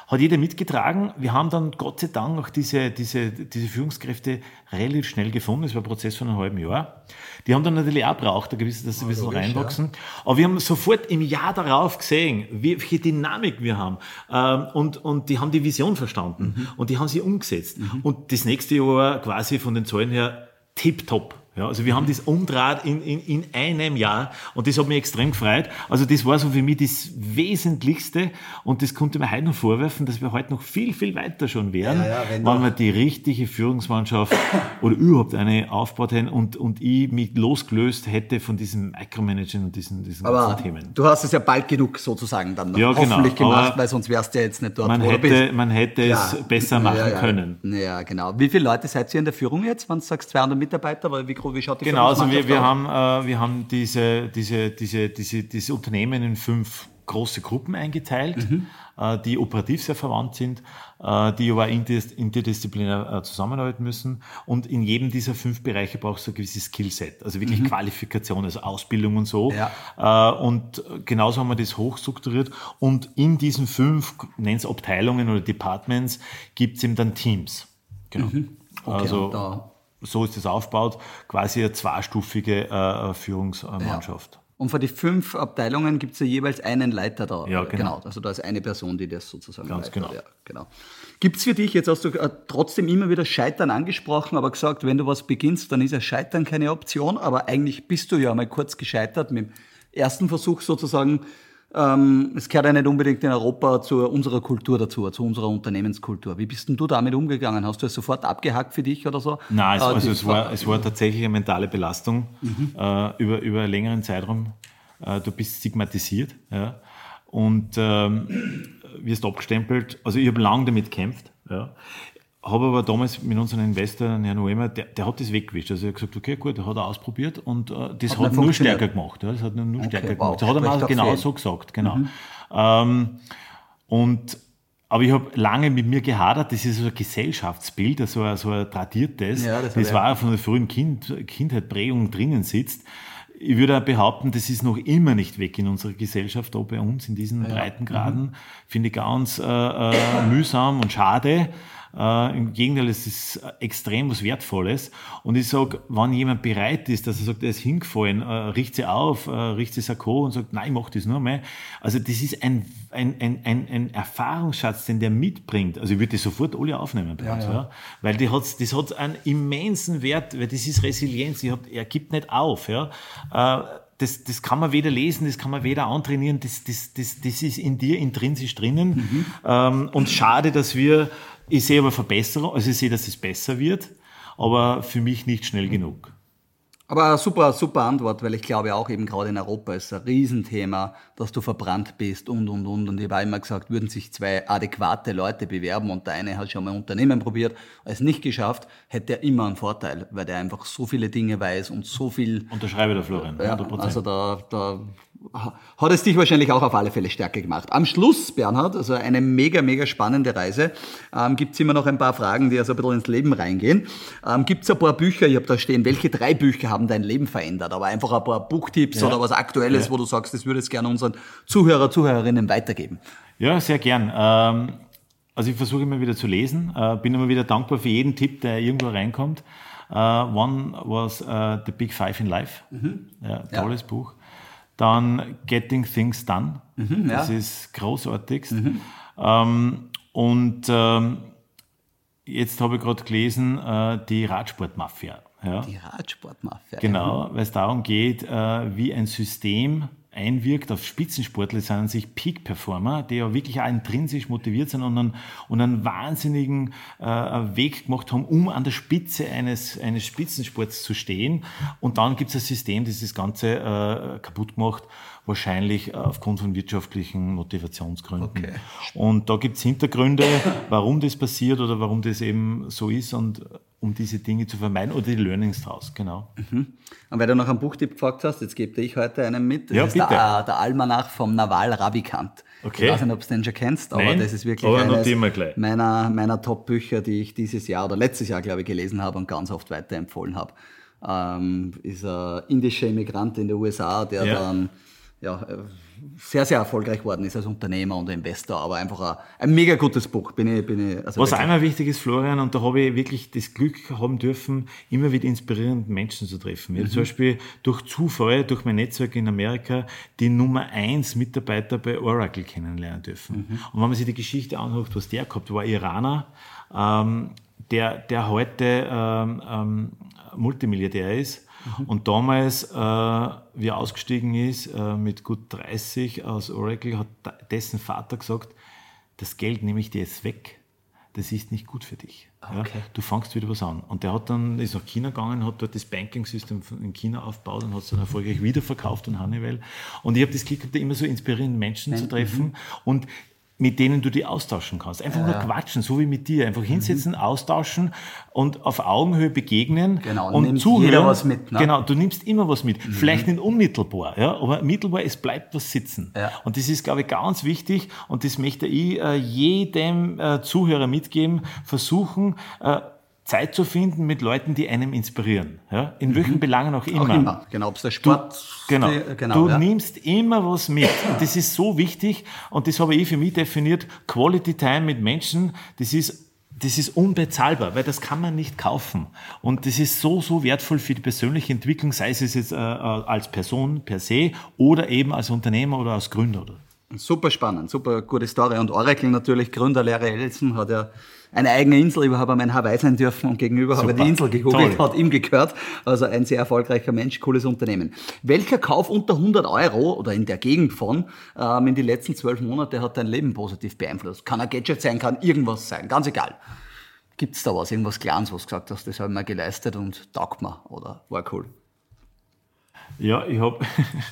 Hat jeder mitgetragen. Wir haben dann Gott sei Dank auch diese, diese, diese Führungskräfte relativ schnell gefunden. Das war ein Prozess von einem halben Jahr. Die haben dann natürlich auch braucht, dass sie ein bisschen reinwachsen. Ja. Aber wir haben sofort im Jahr darauf gesehen, welche Dynamik wir haben. Ähm, und, und die haben die Vision verstanden. Mhm. Und die haben sie umgesetzt. Mhm. Und das nächste Jahr quasi von den Zahlen her tipptopp. Ja, also wir haben das Umdraht in, in, in einem Jahr und das hat mich extrem gefreut. Also das war so für mich das Wesentlichste und das konnte man heute noch vorwerfen, dass wir heute noch viel, viel weiter schon wären, ja, ja, wenn, wenn wir die richtige Führungsmannschaft oder überhaupt eine aufgebaut hätten und, und ich mich losgelöst hätte von diesem Micromanaging und diesen, diesen Aber Themen. Du hast es ja bald genug sozusagen dann ja, genau. hoffentlich genau. gemacht, weil sonst wärst du ja jetzt nicht dort, man wo hätte, du bist. Man hätte es besser machen können. Ja, genau. Wie viele Leute seid ihr in der Führung jetzt, wenn du sagst 200 Mitarbeiter? Weil wie wie schaut die Genau, also wir, wir, haben, äh, wir haben diese, diese, diese, diese, dieses Unternehmen in fünf große Gruppen eingeteilt, mhm. äh, die operativ sehr verwandt sind, äh, die aber interdisziplinär äh, zusammenarbeiten müssen. Und in jedem dieser fünf Bereiche brauchst du ein gewisses Skillset, also wirklich mhm. Qualifikation, also Ausbildung und so. Ja. Äh, und genauso haben wir das hochstrukturiert. Und in diesen fünf, nenn es Abteilungen oder Departments, gibt es eben dann Teams. Genau. Mhm. Okay, also so ist es aufgebaut, quasi eine zweistufige äh, Führungsmannschaft. Ja. Und für die fünf Abteilungen gibt es ja jeweils einen Leiter da. Ja, genau. genau. Also da ist eine Person, die das sozusagen Ganz leitet. genau. Ja, genau. Gibt es für dich, jetzt hast du äh, trotzdem immer wieder Scheitern angesprochen, aber gesagt, wenn du was beginnst, dann ist ja Scheitern keine Option, aber eigentlich bist du ja mal kurz gescheitert mit dem ersten Versuch sozusagen ähm, es gehört ja nicht unbedingt in Europa zu unserer Kultur dazu, zu unserer Unternehmenskultur. Wie bist denn du damit umgegangen? Hast du es sofort abgehackt für dich oder so? Nein, es, äh, also es war, es war tatsächlich eine mentale Belastung mhm. äh, über, über einen längeren Zeitraum. Äh, du bist stigmatisiert ja, und ähm, wirst abgestempelt. Also ich habe lange damit gekämpft. Ja habe aber damals mit unserem Investor, Herrn Oemer, der, der hat das weggewischt. Also er hat gesagt, okay, gut, er hat er ausprobiert und äh, das hat, hat nur stärker gemacht. Ja, das hat nur okay, stärker wow. gemacht. Das hat er mal genau so gesagt, genau. Mhm. Ähm, und aber ich habe lange mit mir gehadert, das ist so ein Gesellschaftsbild, so ein, so ein tradiertes, ja, das, das war von der frühen kind, Kindheit, Prägung drinnen sitzt. Ich würde behaupten, das ist noch immer nicht weg in unserer Gesellschaft, auch bei uns in diesen ja. Breitengraden. Mhm. Finde ich ganz äh, äh, mühsam und schade. Äh, Im Gegenteil, es ist extrem was Wertvolles. Und ich sage, wenn jemand bereit ist, dass er sagt, er ist hingefallen, äh, richtet sie auf, äh, richtet sie Sakko und sagt, nein, ich mach das nur mehr. Also das ist ein, ein, ein, ein, ein Erfahrungsschatz, den der mitbringt. Also ich würde das sofort alle aufnehmen bei uns. Ja, ja. Weil die hat, das hat einen immensen Wert, weil das ist Resilienz. Hat, er gibt nicht auf. Ja. Äh, das, das kann man weder lesen, das kann man weder antrainieren, das, das, das, das ist in dir intrinsisch drinnen. Mhm. Ähm, und schade, dass wir ich sehe aber Verbesserung, also ich sehe, dass es besser wird, aber für mich nicht schnell genug. Aber super, super Antwort, weil ich glaube auch eben gerade in Europa ist ein Riesenthema, dass du verbrannt bist und, und, und. Und ich habe immer gesagt, würden sich zwei adäquate Leute bewerben und der eine hat schon mal ein Unternehmen probiert, es nicht geschafft, hätte er immer einen Vorteil, weil der einfach so viele Dinge weiß und so viel... Unterschreibe der Florian, 100%. Ja, also da, da hat es dich wahrscheinlich auch auf alle Fälle stärker gemacht. Am Schluss, Bernhard, also eine mega, mega spannende Reise, ähm, gibt es immer noch ein paar Fragen, die also ein bisschen ins Leben reingehen. Ähm, gibt es ein paar Bücher, ich habe da stehen, welche drei Bücher haben dein Leben verändert? Aber einfach ein paar Buchtipps ja. oder was Aktuelles, ja. wo du sagst, das würdest gerne unseren Zuhörer, Zuhörerinnen weitergeben. Ja, sehr gern. Ähm, also ich versuche immer wieder zu lesen, äh, bin immer wieder dankbar für jeden Tipp, der irgendwo reinkommt. Uh, one was uh, The Big Five in Life. Mhm. Ja, tolles ja. Buch. Dann Getting Things Done. Mhm, ja. Das ist großartigst. Mhm. Ähm, und ähm, jetzt habe ich gerade gelesen, äh, die Radsportmafia. Ja. Die Radsportmafia. Genau, weil es darum geht, äh, wie ein System einwirkt auf Spitzensportler, an sich Peak-Performer, die ja wirklich auch intrinsisch motiviert sind und einen, und einen wahnsinnigen äh, Weg gemacht haben, um an der Spitze eines, eines Spitzensports zu stehen. Und dann gibt es ein System, das das Ganze äh, kaputt gemacht, wahrscheinlich aufgrund von wirtschaftlichen Motivationsgründen. Okay. Und da gibt es Hintergründe, warum das passiert oder warum das eben so ist und um diese Dinge zu vermeiden oder die Learnings draus, genau. Mhm. Und weil du noch einen Buchtipp gefragt hast, jetzt gebe ich heute einen mit. Das ja, ist bitte. Der, der Almanach vom Naval Ravikant. Okay. Ich weiß nicht, ob du den schon kennst, aber Nein, das ist wirklich eines meiner, meiner Top-Bücher, die ich dieses Jahr oder letztes Jahr, glaube ich, gelesen habe und ganz oft weiterempfohlen habe. Ähm, ist ein indischer Immigrant in den USA, der ja. dann ja, äh, sehr, sehr erfolgreich geworden ist als Unternehmer und Investor, aber einfach ein, ein mega gutes Buch. Bin ich, bin ich, also Was einmal wichtig ist, Florian, und da habe ich wirklich das Glück haben dürfen, immer wieder inspirierende Menschen zu treffen. Mhm. zum Beispiel durch Zufall, durch mein Netzwerk in Amerika, die Nummer eins Mitarbeiter bei Oracle kennenlernen dürfen. Mhm. Und wenn man sich die Geschichte anhört, was der gehabt war Iraner, ähm, der, der heute ähm, ähm, Multimilliardär ist, Mhm. Und damals, äh, wie er ausgestiegen ist, äh, mit gut 30 aus Oracle, hat dessen Vater gesagt, das Geld nehme ich dir jetzt weg. Das ist nicht gut für dich. Okay. Ja, du fangst wieder was an. Und der hat dann, ist nach China gegangen, hat dort das Banking-System in China aufgebaut und hat es dann erfolgreich wiederverkauft an Honeywell. Und ich habe das Glück gehabt, immer so inspirierende Menschen Nein. zu treffen. Mhm. Und mit denen du die austauschen kannst. Einfach nur quatschen, so wie mit dir. Einfach hinsetzen, austauschen und auf Augenhöhe begegnen Genau, und zuhören. jeder was mit, ne? Genau, du nimmst immer was mit. Vielleicht nicht unmittelbar, ja, aber mittelbar, es bleibt was sitzen. Ja. Und das ist, glaube ich, ganz wichtig und das möchte ich äh, jedem äh, Zuhörer mitgeben, versuchen, äh, Zeit zu finden mit Leuten, die einem inspirieren. Ja? In welchen Belangen auch immer. Auch immer. Genau, ob es der Sport Genau. die- genau du ja. nimmst immer was mit. Und das ist so wichtig. Und das habe ich für mich definiert. Quality Time mit Menschen, das ist, das ist unbezahlbar, weil das kann man nicht kaufen. Und das ist so, so wertvoll für die persönliche Entwicklung, sei es jetzt äh, äh, als Person per se oder eben als Unternehmer oder als Gründer. Super spannend, super gute Story. Und Oracle natürlich, Gründer Larry Ellison, hat ja eine eigene Insel. Ich habe einmal in Hawaii sein dürfen und gegenüber habe ich Super. die Insel gegoogelt, hat ihm gehört. Also ein sehr erfolgreicher Mensch, cooles Unternehmen. Welcher Kauf unter 100 Euro oder in der Gegend von ähm, in die letzten zwölf Monate hat dein Leben positiv beeinflusst? Kann ein Gadget sein, kann irgendwas sein, ganz egal. Gibt's da was, irgendwas Kleines, was du gesagt hast, das habe ich mir geleistet und taugt mir oder war cool? Ja, ich habe,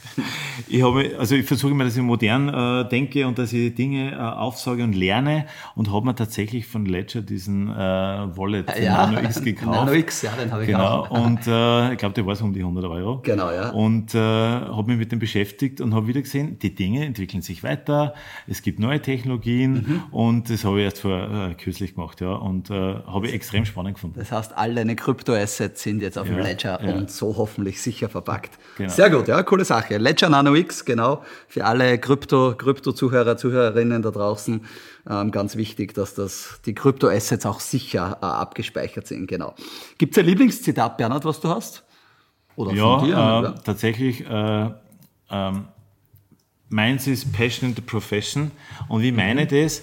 ich habe, also ich versuche immer, dass ich modern äh, denke und dass ich Dinge äh, aufsage und lerne und habe mir tatsächlich von Ledger diesen äh, Wallet den Nano X gekauft. Nano X, ja, den habe ich Genau, auch. und äh, ich glaube, der war so um die 100 Euro. Genau, ja. Und äh, habe mich mit dem beschäftigt und habe wieder gesehen, die Dinge entwickeln sich weiter, es gibt neue Technologien Mhm. und das habe ich erst vor äh, kürzlich gemacht, ja, und äh, habe ich extrem spannend gefunden. Das heißt, all deine Kryptoassets sind jetzt auf dem Ja, Ledger ja. und so hoffentlich sicher verpackt. Genau. Sehr gut, ja, coole Sache. Ledger Nano X, genau, für alle Krypto, Krypto-Zuhörer, Zuhörerinnen da draußen, ähm, ganz wichtig, dass das, die Kryptoassets auch sicher äh, abgespeichert sind, genau. Gibt's ein Lieblingszitat, Bernhard, was du hast? Oder Ja, von dir? äh, ja. tatsächlich. Äh, ähm, meins ist Passion in the Profession. Und wie meine ich das?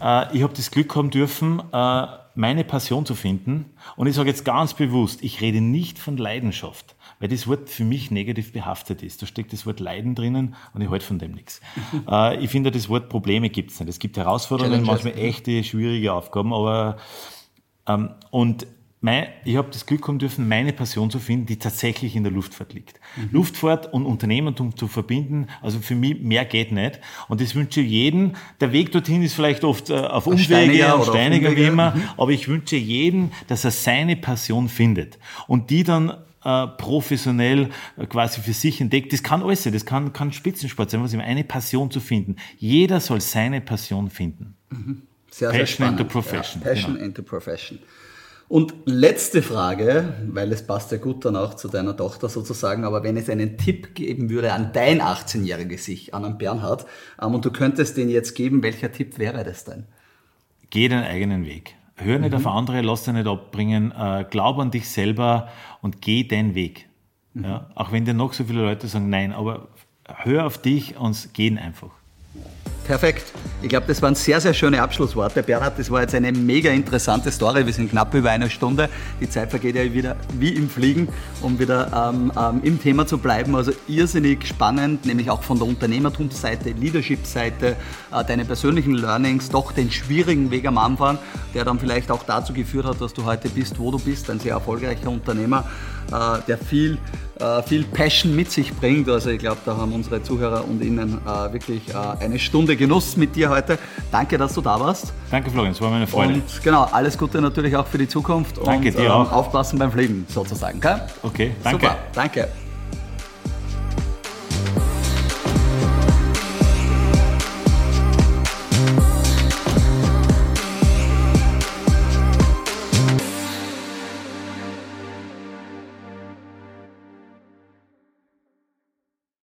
Äh, ich habe das Glück haben dürfen, äh, meine Passion zu finden. Und ich sage jetzt ganz bewusst, ich rede nicht von Leidenschaft, weil das Wort für mich negativ behaftet ist. Da steckt das Wort Leiden drinnen und ich halte von dem nichts. äh, ich finde, das Wort Probleme gibt es nicht. Es gibt Herausforderungen, manchmal echte, schwierige Aufgaben, aber ähm, und mein, ich habe das Glück haben dürfen, meine Passion zu finden, die tatsächlich in der Luftfahrt liegt. Mhm. Luftfahrt und Unternehmertum zu verbinden, also für mich mehr geht nicht. Und das wünsche ich jedem. Der Weg dorthin ist vielleicht oft äh, auf Umwege steiniger und steiniger wie immer, Mhm. aber ich wünsche jedem, dass er seine Passion findet und die dann äh, professionell äh, quasi für sich entdeckt. Das kann alles sein, das kann, kann Spitzensport sein, was immer, eine Passion zu finden. Jeder soll seine Passion finden. Sehr, Passion sehr into profession, Ja, Passion genau. into profession. Und letzte Frage, weil es passt ja gut dann auch zu deiner Tochter sozusagen, aber wenn es einen Tipp geben würde an dein 18-jähriges Ich, an einen Bernhard, ähm, und du könntest den jetzt geben, welcher Tipp wäre das denn? Geh deinen eigenen Weg. Hör nicht auf andere, lass dich nicht abbringen, äh, glaub an dich selber und geh deinen Weg. Ja, auch wenn dir noch so viele Leute sagen, nein, aber hör auf dich und geh ihn einfach. Perfekt. Ich glaube, das waren sehr, sehr schöne Abschlussworte. Bernhard, das war jetzt eine mega interessante Story. Wir sind knapp über eine Stunde. Die Zeit vergeht ja wieder wie im Fliegen, um wieder ähm, ähm, im Thema zu bleiben. Also irrsinnig spannend, nämlich auch von der Unternehmertumsseite, Leadership-Seite, äh, deine persönlichen Learnings, doch den schwierigen Weg am Anfang, der dann vielleicht auch dazu geführt hat, dass du heute bist, wo du bist, ein sehr erfolgreicher Unternehmer, äh, der viel viel Passion mit sich bringt. Also ich glaube, da haben unsere Zuhörer und Ihnen äh, wirklich äh, eine Stunde Genuss mit dir heute. Danke, dass du da warst. Danke, Florian, es war meine Freude. Und genau, alles Gute natürlich auch für die Zukunft. Danke und, dir auch. Aufpassen beim Fliegen sozusagen. Gell? Okay, danke. Super, danke.